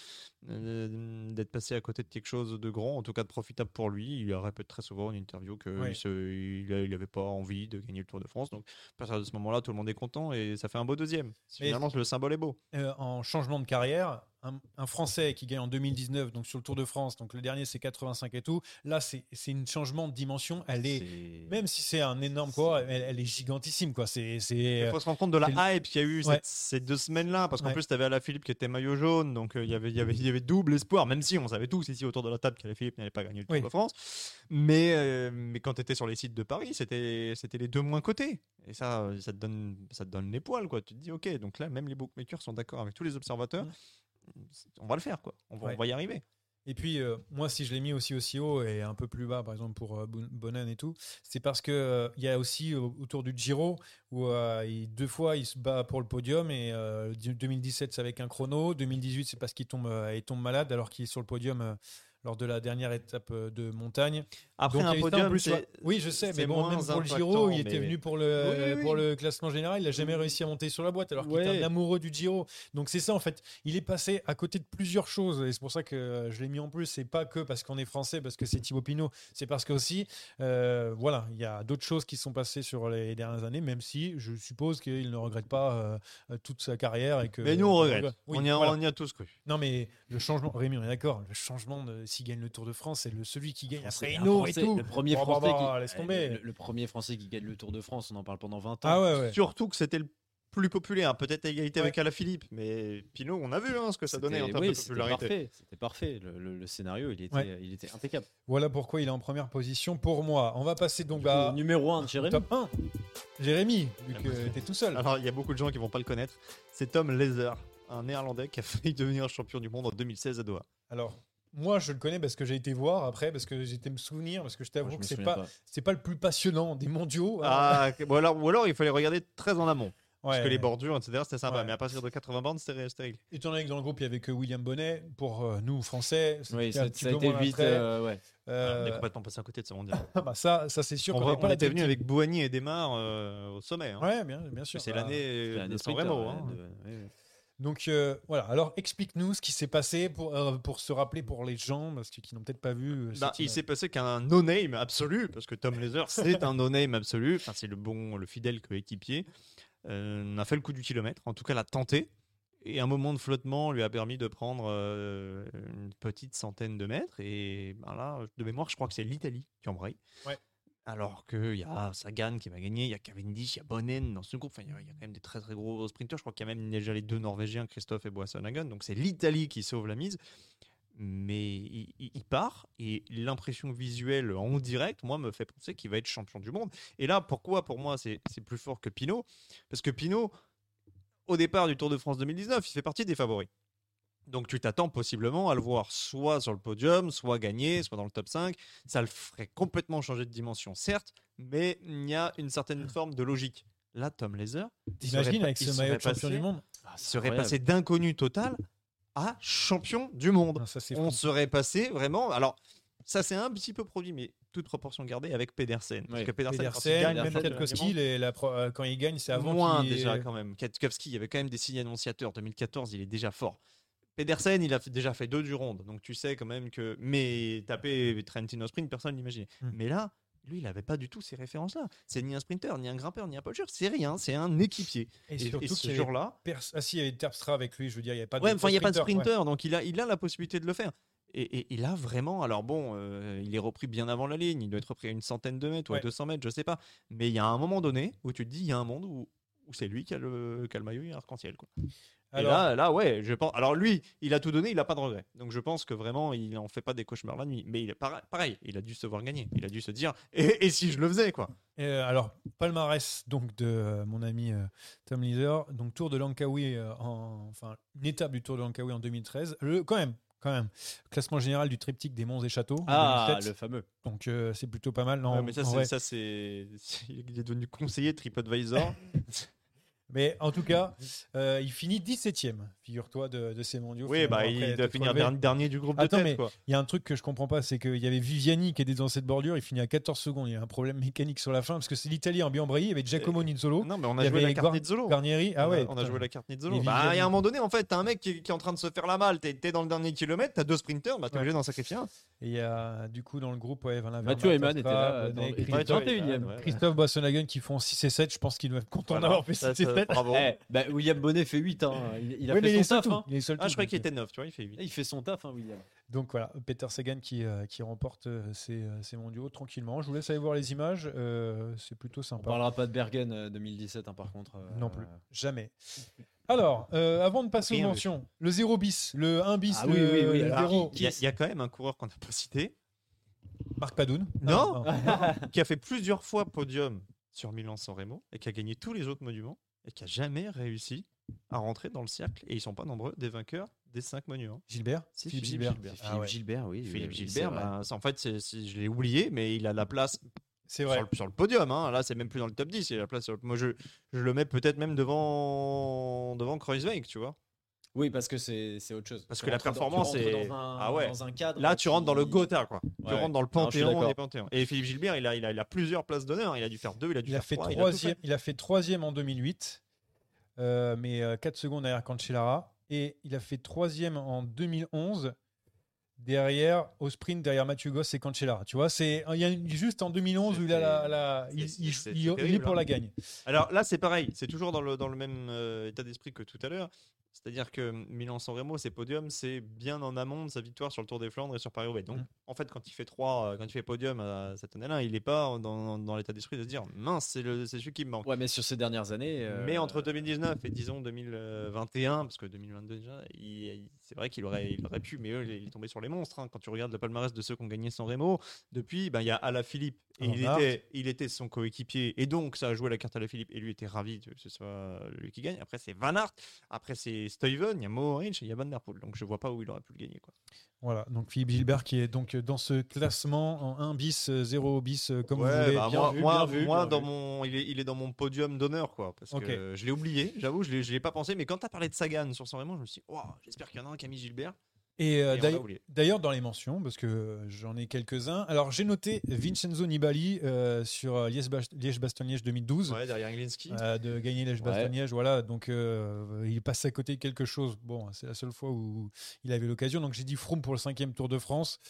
Speaker 2: euh, d'être passé à côté de quelque chose de grand, en tout cas de profitable pour lui. Il répète très souvent en interview qu'il
Speaker 1: Ouais.
Speaker 2: il n'avait pas envie de gagner le Tour de France. Donc, à partir de ce moment-là, tout le monde est content et ça fait un beau deuxième. Finalement, le symbole est beau.
Speaker 1: euh, en changement de carrière, un, un Français qui gagne en 2019, donc sur le Tour de France, donc le dernier c'est 85 et tout. Là, c'est une changement de dimension. Elle est, même si c'est un énorme quoi, elle, elle est gigantissime quoi. C'est c'est
Speaker 2: Il faut se rendre compte de la hype qu'il y a eu
Speaker 1: Ouais.
Speaker 2: cette- ces deux semaines-là, parce qu'en
Speaker 1: Ouais.
Speaker 2: plus, tu avais Alaphilippe qui était maillot jaune, donc euh, il y avait- il y avait- il y avait double espoir, même si on savait tous ici autour de la table qu'Alaphilippe n'allait pas gagner le Tour
Speaker 1: Oui.
Speaker 2: de France. Mais, euh, mais quand tu étais sur les sites de Paris, c'était c'était les deux moins cotés. Et ça, ça te, donne, ça te donne les poils, quoi. Tu te dis, ok, donc là, même les bookmakers sont d'accord avec tous les observateurs. On va le faire, quoi. On va,
Speaker 1: Ouais.
Speaker 2: on va y arriver.
Speaker 1: Et puis, euh, moi, si je l'ai mis aussi aussi haut et un peu plus bas, par exemple pour euh, Bon- Bonan et tout, c'est parce que euh, il y a aussi euh, autour du Giro où euh, il- deux fois il se bat pour le podium et euh, 2017 c'est avec un chrono, 2018 c'est parce qu'il tombe, euh, il tombe malade alors qu'il est sur le podium euh, lors de la dernière étape euh, de montagne.
Speaker 2: Après
Speaker 1: Donc,
Speaker 2: un podium,
Speaker 1: plus, oui, je sais, mais bon, même pour le Giro, il était
Speaker 2: mais-
Speaker 1: venu pour le,
Speaker 2: Oui, oui, oui.
Speaker 1: pour le classement général, il n'a jamais réussi à monter sur la boîte alors qu'il était un amoureux du Giro. Donc c'est ça en fait, il est passé à côté de plusieurs choses et c'est pour ça que euh, je l'ai mis en plus. C'est pas que parce qu'on est français, parce que c'est Thibaut Pinot, c'est parce que aussi, euh, voilà, il y a d'autres choses qui sont passées sur les dernières années, même si je suppose qu'il ne regrette pas euh, toute sa carrière et que.
Speaker 2: Mais nous, on regrette.
Speaker 1: Oui,
Speaker 2: on, y a,
Speaker 1: voilà.
Speaker 2: on y a tous cru.
Speaker 1: Non mais le changement, Rémi, on est d'accord. Le changement de s'il gagne le Tour de France, c'est le celui qui gagne après et tout.
Speaker 3: Le premier,
Speaker 1: Oh,
Speaker 3: français
Speaker 1: bah,
Speaker 3: qui...
Speaker 1: laisse tomber.
Speaker 3: Le, le premier Français qui gagne le Tour de France, on en parle pendant 20 ans.
Speaker 1: Ah ouais, ouais.
Speaker 2: Surtout que c'était le plus populaire, peut-être à égalité
Speaker 1: Ouais.
Speaker 2: avec Alaphilippe, mais Pinot, on a vu hein, ce que ça donnait en
Speaker 3: C'était-
Speaker 2: termes
Speaker 3: oui,
Speaker 2: de
Speaker 3: c'était
Speaker 2: popularité.
Speaker 3: parfait. C'était parfait. Le, le- le scénario, il était,
Speaker 1: Ouais.
Speaker 3: il était impeccable.
Speaker 1: Voilà pourquoi il est en première position pour moi. On va passer donc à
Speaker 3: numéro 1 de Jérémy.
Speaker 1: top 1. Jérémy, vu que t'es tout seul.
Speaker 2: Alors, il y a beaucoup de gens qui vont pas le connaître. C'est Tom Leather, un néerlandais qui a *laughs* failli devenir champion du monde en 2016 à Doha.
Speaker 1: Alors, moi, je le connais parce que j'ai été voir après, parce que j'étais me souvenir, parce que je t'avoue que c'est pas, c'est pas le plus passionnant des mondiaux.
Speaker 2: Ah. Bon, alors, ou alors il fallait regarder très en amont. Parce que les bordures, etc., c'était sympa.
Speaker 1: Ouais.
Speaker 2: Mais à partir de 80 bornes, c'était réglé.
Speaker 1: Étant donné que dans le groupe, il y avait que William Bonnet, pour euh, nous, Français, c'était
Speaker 3: Oui,
Speaker 1: un
Speaker 3: ça,
Speaker 1: petit
Speaker 3: ça a
Speaker 1: peu
Speaker 3: été vite. euh, ouais.
Speaker 1: Euh,
Speaker 2: On est complètement passé à côté de ce mondial.
Speaker 1: ah bah ça, ça c'est sûr.
Speaker 2: on
Speaker 1: pas
Speaker 2: on
Speaker 1: la
Speaker 2: était venu avec Bouhagny et Desmar euh, au sommet. hein.
Speaker 1: Ouais, bien, bien sûr.
Speaker 2: c'est
Speaker 1: Bah,
Speaker 2: l'année
Speaker 3: C'était un
Speaker 2: de San Remo.
Speaker 1: Donc euh, voilà. Alors explique-nous ce qui s'est passé pour, euh, pour se rappeler pour les gens parce que- qui n'ont peut-être pas vu. euh,
Speaker 2: Bah, il s'est passé qu'un no-name absolu, parce que Tom Leather, *laughs* c'est un no-name absolu. Enfin, c'est le bon, le fidèle coéquipier. Euh, a fait le coup du kilomètre, en tout cas l'a tenté. Et un moment de flottement lui a permis de prendre une petite centaine de mètres. Et ben là, de mémoire, je crois que c'est l'Italie qui embraye.
Speaker 1: Ouais.
Speaker 2: Alors qu'il y a Sagan qui va gagner, il y a Cavendish, il y a Bonnen dans ce groupe. Enfin, il y a quand même des très très gros sprinters. Je crois qu'il y a même déjà les deux Norvégiens, Christophe et Boasson-Hagen. Donc c'est l'Italie qui sauve la mise mais il, part et l'impression visuelle en direct, moi, me fait penser qu'il va être champion du monde. Et là, pourquoi pour moi c'est c'est plus fort que Pinot Parce que Pinot, au départ du Tour de France 2019, il fait partie des favoris. Donc tu t'attends possiblement à le voir soit sur le podium, soit gagner, soit dans le top 5. Ça le ferait complètement changer de dimension, certes, mais il y a une certaine forme de logique. Là, Tom serait
Speaker 1: T'imagines avec ce maillot de champion
Speaker 2: passé-
Speaker 1: du monde?
Speaker 3: Ah,
Speaker 2: serait
Speaker 3: incroyable.
Speaker 2: passé d'inconnu total à champion du monde
Speaker 1: Non, Ça
Speaker 2: on
Speaker 1: fou.
Speaker 2: serait passé vraiment. Alors, ça c'est un petit peu produit, mais toute proportion gardée avec Pedersen. Parce que Pedersen, quand il
Speaker 1: Pedersen,
Speaker 2: gagne,
Speaker 1: même Katkowski, les- la pro- euh, quand il gagne, c'est avant
Speaker 2: moins déjà quand même. Katkowski, il y avait quand même des signes annonciateurs. 2014, il est déjà fort. Pedersen, il a déjà fait deux du ronde, donc tu sais quand même que. Mais taper Trentino Sprint, personne n'imaginait.
Speaker 1: Hmm.
Speaker 2: Mais là, lui, il n'avait pas du tout ces références-là. C'est ni un sprinter, ni un grimpeur, ni un poacher. C'est rien. C'est un équipier.
Speaker 1: Et,
Speaker 2: Et,
Speaker 1: surtout
Speaker 2: et ce jour-là,
Speaker 1: Ah si, il y avait Terpstra avec lui, je veux dire, il n'y avait pas de
Speaker 2: Ouais, enfin, il n'y a pas de
Speaker 1: sprinter,
Speaker 2: donc il a, il a la possibilité de le faire. Et, et il a vraiment, alors bon, euh, il est repris bien avant la ligne, il doit être repris à une centaine de mètres ou
Speaker 1: Ouais.
Speaker 2: à 200 mètres, je sais pas. Mais il y a un moment donné où tu te dis, il y a un monde où, où c'est lui qui a le, qui a le maillot arc-en-ciel.
Speaker 1: Alors,
Speaker 2: et là, là, ouais, je pense. Alors lui, il a tout donné, il n'a pas de regret. Donc je pense que vraiment, il en fait pas des cauchemars la nuit. Mais il est pareil, il a dû se voir gagner. Il a dû se dire, et, et si je le faisais, quoi?
Speaker 1: Euh, alors, palmarès donc de euh, mon ami euh, Tom Leader, donc Tour de Langkawi, euh, en, enfin une étape du Tour de Langkawi en 2013. Le, quand même, quand même, classement général du triptyque des monts et châteaux. en
Speaker 3: Ah,
Speaker 1: 2007.
Speaker 3: le fameux.
Speaker 1: Donc euh, c'est plutôt pas mal. Non,
Speaker 2: Ouais, mais ça, c'est,
Speaker 1: vrai.
Speaker 2: ça, c'est, *laughs* il est devenu conseiller TripAdvisor. *laughs*
Speaker 1: Mais en tout cas, euh, il finit 17ème, figure-toi, de, ces mondiaux.
Speaker 2: Oui, bah, il doit finir dernier, du groupe de tête.
Speaker 1: Il y a un truc que je comprends pas, c'est qu'il y avait Viviani qui était dans cette bordure, il finit à 14 secondes. Il y a un problème mécanique sur la fin, parce que c'est l'Italie en biembraye, il y avait Giacomo euh, Nizzolo.
Speaker 2: Non, mais on a ah
Speaker 1: joué
Speaker 2: la carte Nizzolo.
Speaker 1: Garnieri, ah ouais.
Speaker 2: On a, joué la carte Nizzolo. Bah, et à un moment donné, en fait, t'as un mec qui, est en train de se faire la malle, t'es es dans le dernier kilomètre, t'as deux sprinters, bah, t'es
Speaker 1: ouais.
Speaker 2: obligé d'en sacrifier un.
Speaker 1: Et il y a du coup dans le groupe, ouais, Van
Speaker 3: Mathieu Eman était là,
Speaker 1: Christophe Boissonhagen qui font 6 et 7, je pense qu'ils doivent
Speaker 2: content
Speaker 1: d'avoir fait 7 répète.
Speaker 2: Bravo.
Speaker 3: Eh, bah, William Bonnet fait 8. Hein. Il, a fait son taf. Hein.
Speaker 2: Ah, je croyais qu'il
Speaker 1: euh.
Speaker 2: était 9, il fait 8.
Speaker 3: Il fait son taf, hein, William.
Speaker 1: Donc voilà, Peter Sagan qui, euh, remporte euh, ses, ses, mondiaux tranquillement. Je vous laisse aller voir les images, c'est plutôt sympa.
Speaker 3: On
Speaker 1: ne
Speaker 3: parlera pas de Bergen 2017, hein, par contre.
Speaker 1: Non plus, jamais. Alors, avant de passer aux mentions, le 0 bis, le 1 bis,
Speaker 3: ah, oui, oui, oui.
Speaker 2: Il y, a, quand même un coureur qu'on n'a pas cité.
Speaker 1: Marc Padoun.
Speaker 2: Non,
Speaker 1: ah, *laughs*
Speaker 2: Qui a fait plusieurs fois podium sur Milan-San Remo et qui a gagné tous les autres monuments et qui a jamais réussi à rentrer dans le cercle. Et ils sont pas nombreux des vainqueurs des cinq monuments.
Speaker 1: Gilbert?
Speaker 2: C'est
Speaker 1: Philippe
Speaker 2: Philippe
Speaker 1: Gilbert.
Speaker 2: Gilbert.
Speaker 3: Philippe
Speaker 1: Ah ouais.
Speaker 3: Gilbert, oui.
Speaker 2: Philippe
Speaker 3: oui,
Speaker 2: Gilbert, bah, c'est- en fait, je l'ai oublié, mais il a la place
Speaker 1: C'est
Speaker 2: sur
Speaker 1: vrai.
Speaker 2: le, sur le podium. hein. Là, c'est même plus dans le top 10. Il a la place sur le- Moi, je, je le mets peut-être même devant, devant Kreuzweig, tu vois.
Speaker 3: Oui, parce que c'est c'est autre chose.
Speaker 2: Parce
Speaker 3: Tu
Speaker 2: que la
Speaker 3: dans-
Speaker 2: performance
Speaker 3: rentres
Speaker 2: est-
Speaker 3: dans un-
Speaker 2: Ah ouais.
Speaker 3: dans un cadre
Speaker 2: Là, tu rentres dans le Gotha, quoi. Tu rentres dans le panthéon des panthéons. Et Philippe Gilbert, il a, il a, il a plusieurs places d'honneur. Il a dû faire deux, il a dû
Speaker 1: Il a
Speaker 2: faire
Speaker 1: fait
Speaker 2: trois. il a tout
Speaker 1: troisième.
Speaker 2: fait.
Speaker 1: Il a fait troisième en 2008, euh, mais 4 secondes derrière Cancellara. Et il a fait troisième en 2011 derrière au sprint derrière Mathieu Goss et Cancellara. Tu vois, c'est il y a une- juste en 2011 où il a la, la- il,
Speaker 2: c'est-
Speaker 1: il-
Speaker 2: c'est
Speaker 1: il- il est pour
Speaker 2: hein.
Speaker 1: la gagne.
Speaker 2: Alors là, c'est pareil, c'est toujours dans le, dans le même euh, état d'esprit que tout à l'heure. C'est-à-dire que Milan-San Remo, ses podiums, c'est bien en amont de sa victoire sur le Tour des Flandres et sur Paris-Roubaix. Donc,
Speaker 1: Mhm.
Speaker 2: en fait, quand il fait trois, euh, quand il fait podium euh, cette année-là, il n'est pas dans, dans l'état d'esprit de se dire mince, c'est celui qui me manque.
Speaker 3: Ouais, mais sur ces dernières années. euh,
Speaker 2: Mais entre 2019 et disons 2021, parce que 2022 déjà, il- il- c'est vrai qu'il aurait, il aurait pu, mais eux, il est tombé sur les monstres. hein. Quand tu regardes le palmarès de ceux qui ont gagné San Remo, depuis, ben, il y a Alaphilippe, et il était, il était son coéquipier, et donc ça a joué la carte Alaphilippe, et lui était ravi que ce soit lui qui gagne. Après, c'est Van Aert, après, c'est Stuyven, il y a Mohoric, et il y a Van Der Poel. Donc je vois pas où il aurait pu le gagner. Quoi.
Speaker 1: Voilà, donc Philippe Gilbert qui est donc dans ce classement en 1 bis, euh, 0 bis, euh, comme
Speaker 2: Ouais,
Speaker 1: vous voulez.
Speaker 2: bah,
Speaker 3: bien
Speaker 2: moi,
Speaker 3: vu,
Speaker 2: moi,
Speaker 3: bien
Speaker 2: dans
Speaker 3: vu.
Speaker 2: mon, il est, il est dans mon podium d'honneur, quoi. Parce que je l'ai oublié, j'avoue, je l'ai, je l'ai pas pensé. Mais quand tu as parlé de Sagan sur San Remo, je me suis dit, j'espère qu'il y en a un qui a mis Gilbert.
Speaker 1: Et euh,
Speaker 2: Et
Speaker 1: d'ailleurs- dans les mentions, parce que j'en ai quelques-uns. Alors, j'ai noté Vincenzo Nibali euh, sur euh, Liège-Bast- Liège-Bastogne-Liège 2012.
Speaker 2: Ouais, derrière Inglinski.
Speaker 1: euh, de gagner Liège-Bastogne-Liège, voilà. Donc, euh, il passe à côté de quelque chose. Bon, c'est la seule fois où il avait l'occasion. Donc, j'ai dit Froome pour le cinquième Tour de France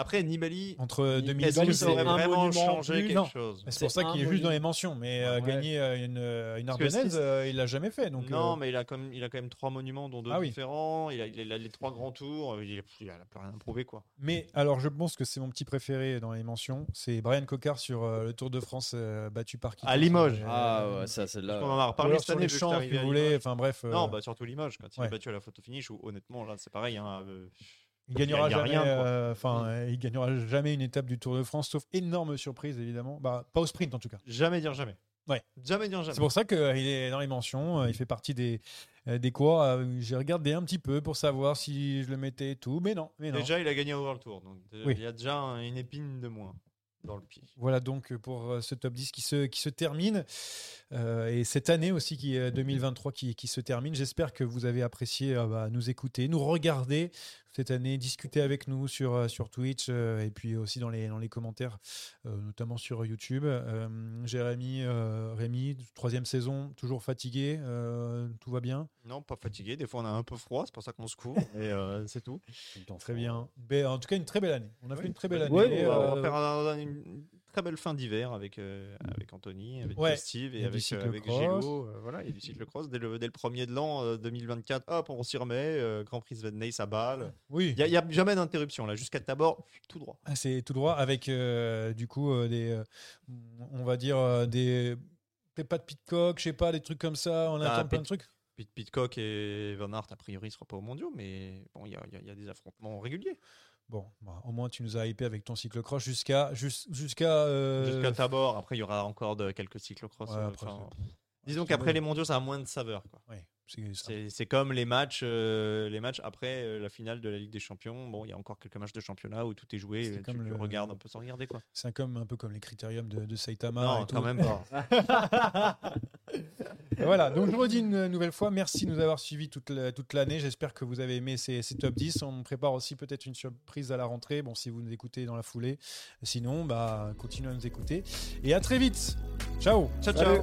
Speaker 2: Après, Nibali,
Speaker 1: entre
Speaker 3: Nibali,
Speaker 1: 2012
Speaker 2: est-ce que ça
Speaker 1: et-
Speaker 2: aurait vraiment changé
Speaker 1: plus,
Speaker 2: quelque
Speaker 1: non.
Speaker 2: chose
Speaker 1: C'est pour ça qu'il est juste dans les mentions, mais euh,
Speaker 3: Ouais.
Speaker 1: gagner euh, une, euh, une Ardennaise, euh, il l'a jamais fait. Donc,
Speaker 2: Non,
Speaker 1: euh,
Speaker 2: mais il a, quand même, il a quand même trois monuments, dont deux
Speaker 1: Ah oui.
Speaker 2: différents. Il a, il a les trois grands tours. Il a, il a plus rien à prouver, quoi.
Speaker 1: Mais alors, je pense que c'est mon petit préféré dans les mentions. C'est Brian Cocard sur euh, le Tour de France euh, battu par qui
Speaker 2: À Limoges.
Speaker 3: Ah ouais, ça, c'est
Speaker 2: Parce
Speaker 3: là.
Speaker 2: qu'on en a reparlé cette année.
Speaker 1: champs, si vous voulez. Enfin bref.
Speaker 2: Non, bah surtout Limoges, quand il est battu à la photo finish, où honnêtement, là, c'est pareil. hein,
Speaker 1: il gagnera
Speaker 2: il
Speaker 1: jamais.
Speaker 2: rien,
Speaker 1: euh, Enfin, euh, il gagnera jamais une étape du Tour de France, sauf énorme surprise évidemment. Bah, pas au sprint en tout cas.
Speaker 2: Jamais dire jamais.
Speaker 1: Ouais.
Speaker 2: Jamais dire jamais.
Speaker 1: C'est pour ça qu'il est dans les mentions. euh, Il fait partie des des euh, J'ai regardé un petit peu pour savoir si je le mettais et tout, mais non, mais non.
Speaker 2: Déjà, il a gagné au World Tour. Donc,
Speaker 1: Oui.
Speaker 2: il y a déjà un- une épine de moins dans le pied.
Speaker 1: Voilà donc pour ce top 10 qui se, qui se termine. Euh, et cette année aussi, qui est 2023, qui, qui se termine. J'espère que vous avez apprécié euh, bah, nous écouter, nous regarder cette année, discuter avec nous sur, euh, sur Twitch euh, et puis aussi dans les, dans les commentaires, euh, notamment sur YouTube. Euh, Jérémy, euh, Rémi, troisième saison, toujours fatigué, euh, tout va bien?
Speaker 2: Non, pas fatigué. Des fois, on a un peu froid. C'est pour ça qu'on se couvre. *laughs* Et euh, c'est tout.
Speaker 1: Très bien. Ben, en tout cas, une très belle année. On a fait une très belle année.
Speaker 2: Ouais, on va- on
Speaker 1: Euh,
Speaker 2: va faire un- une très belle fin d'hiver avec, euh, avec Anthony, avec
Speaker 1: Ouais.
Speaker 2: Steve et avec, euh, avec euh, voilà, il y a du cyclocross. Dès le, dès le premier de l'an euh, 2024, hop, on s'y remet. euh, Grand Prix Svedney, ça balle.
Speaker 1: oui.
Speaker 2: Il n'y a, jamais d'interruption là. Jusqu'à Tabor, tout droit.
Speaker 1: Ah, c'est tout droit avec euh, du coup euh, des, euh, on va dire euh, des, pas de pitcock, je sais pas, des trucs comme ça. On
Speaker 2: Ah,
Speaker 1: attend plein de trucs.
Speaker 2: Pit- Pitcock et Van Aert, a priori, ne seront pas aux mondiaux, mais bon, il y y y a des affrontements réguliers.
Speaker 1: Bon, bah, au moins tu nous as hypé avec ton cyclocross jusqu'à jus- jusqu'à euh,
Speaker 2: Jusqu'à Tabor. Après, il y aura encore de, quelques cyclocross.
Speaker 1: Ouais,
Speaker 2: euh,
Speaker 1: après,
Speaker 2: enfin,
Speaker 1: c'est-
Speaker 2: disons qu'après les mondiaux, ça a moins de saveur. Quoi.
Speaker 1: ouais, c'est
Speaker 2: comme les matchs, euh, les matchs après euh, la finale de la Ligue des Champions. Bon, il y a encore quelques matchs de championnat où tout est joué. Et Tu,
Speaker 1: comme
Speaker 2: tu
Speaker 1: le-
Speaker 2: regardes un peu sans regarder quoi.
Speaker 1: C'est comme un peu comme les critériums de, de Saitama.
Speaker 2: non,
Speaker 1: et tout.
Speaker 2: quand même pas. *laughs*
Speaker 1: Voilà, donc je redis une nouvelle fois, merci de nous avoir suivis toute la- toute l'année. J'espère que vous avez aimé ces, ces top 10. On prépare aussi peut-être une surprise à la rentrée, bon, si vous nous écoutez dans la foulée. Sinon, bah, continuez à nous écouter. Et à très vite. Ciao.
Speaker 2: ciao, ciao.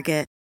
Speaker 5: Target.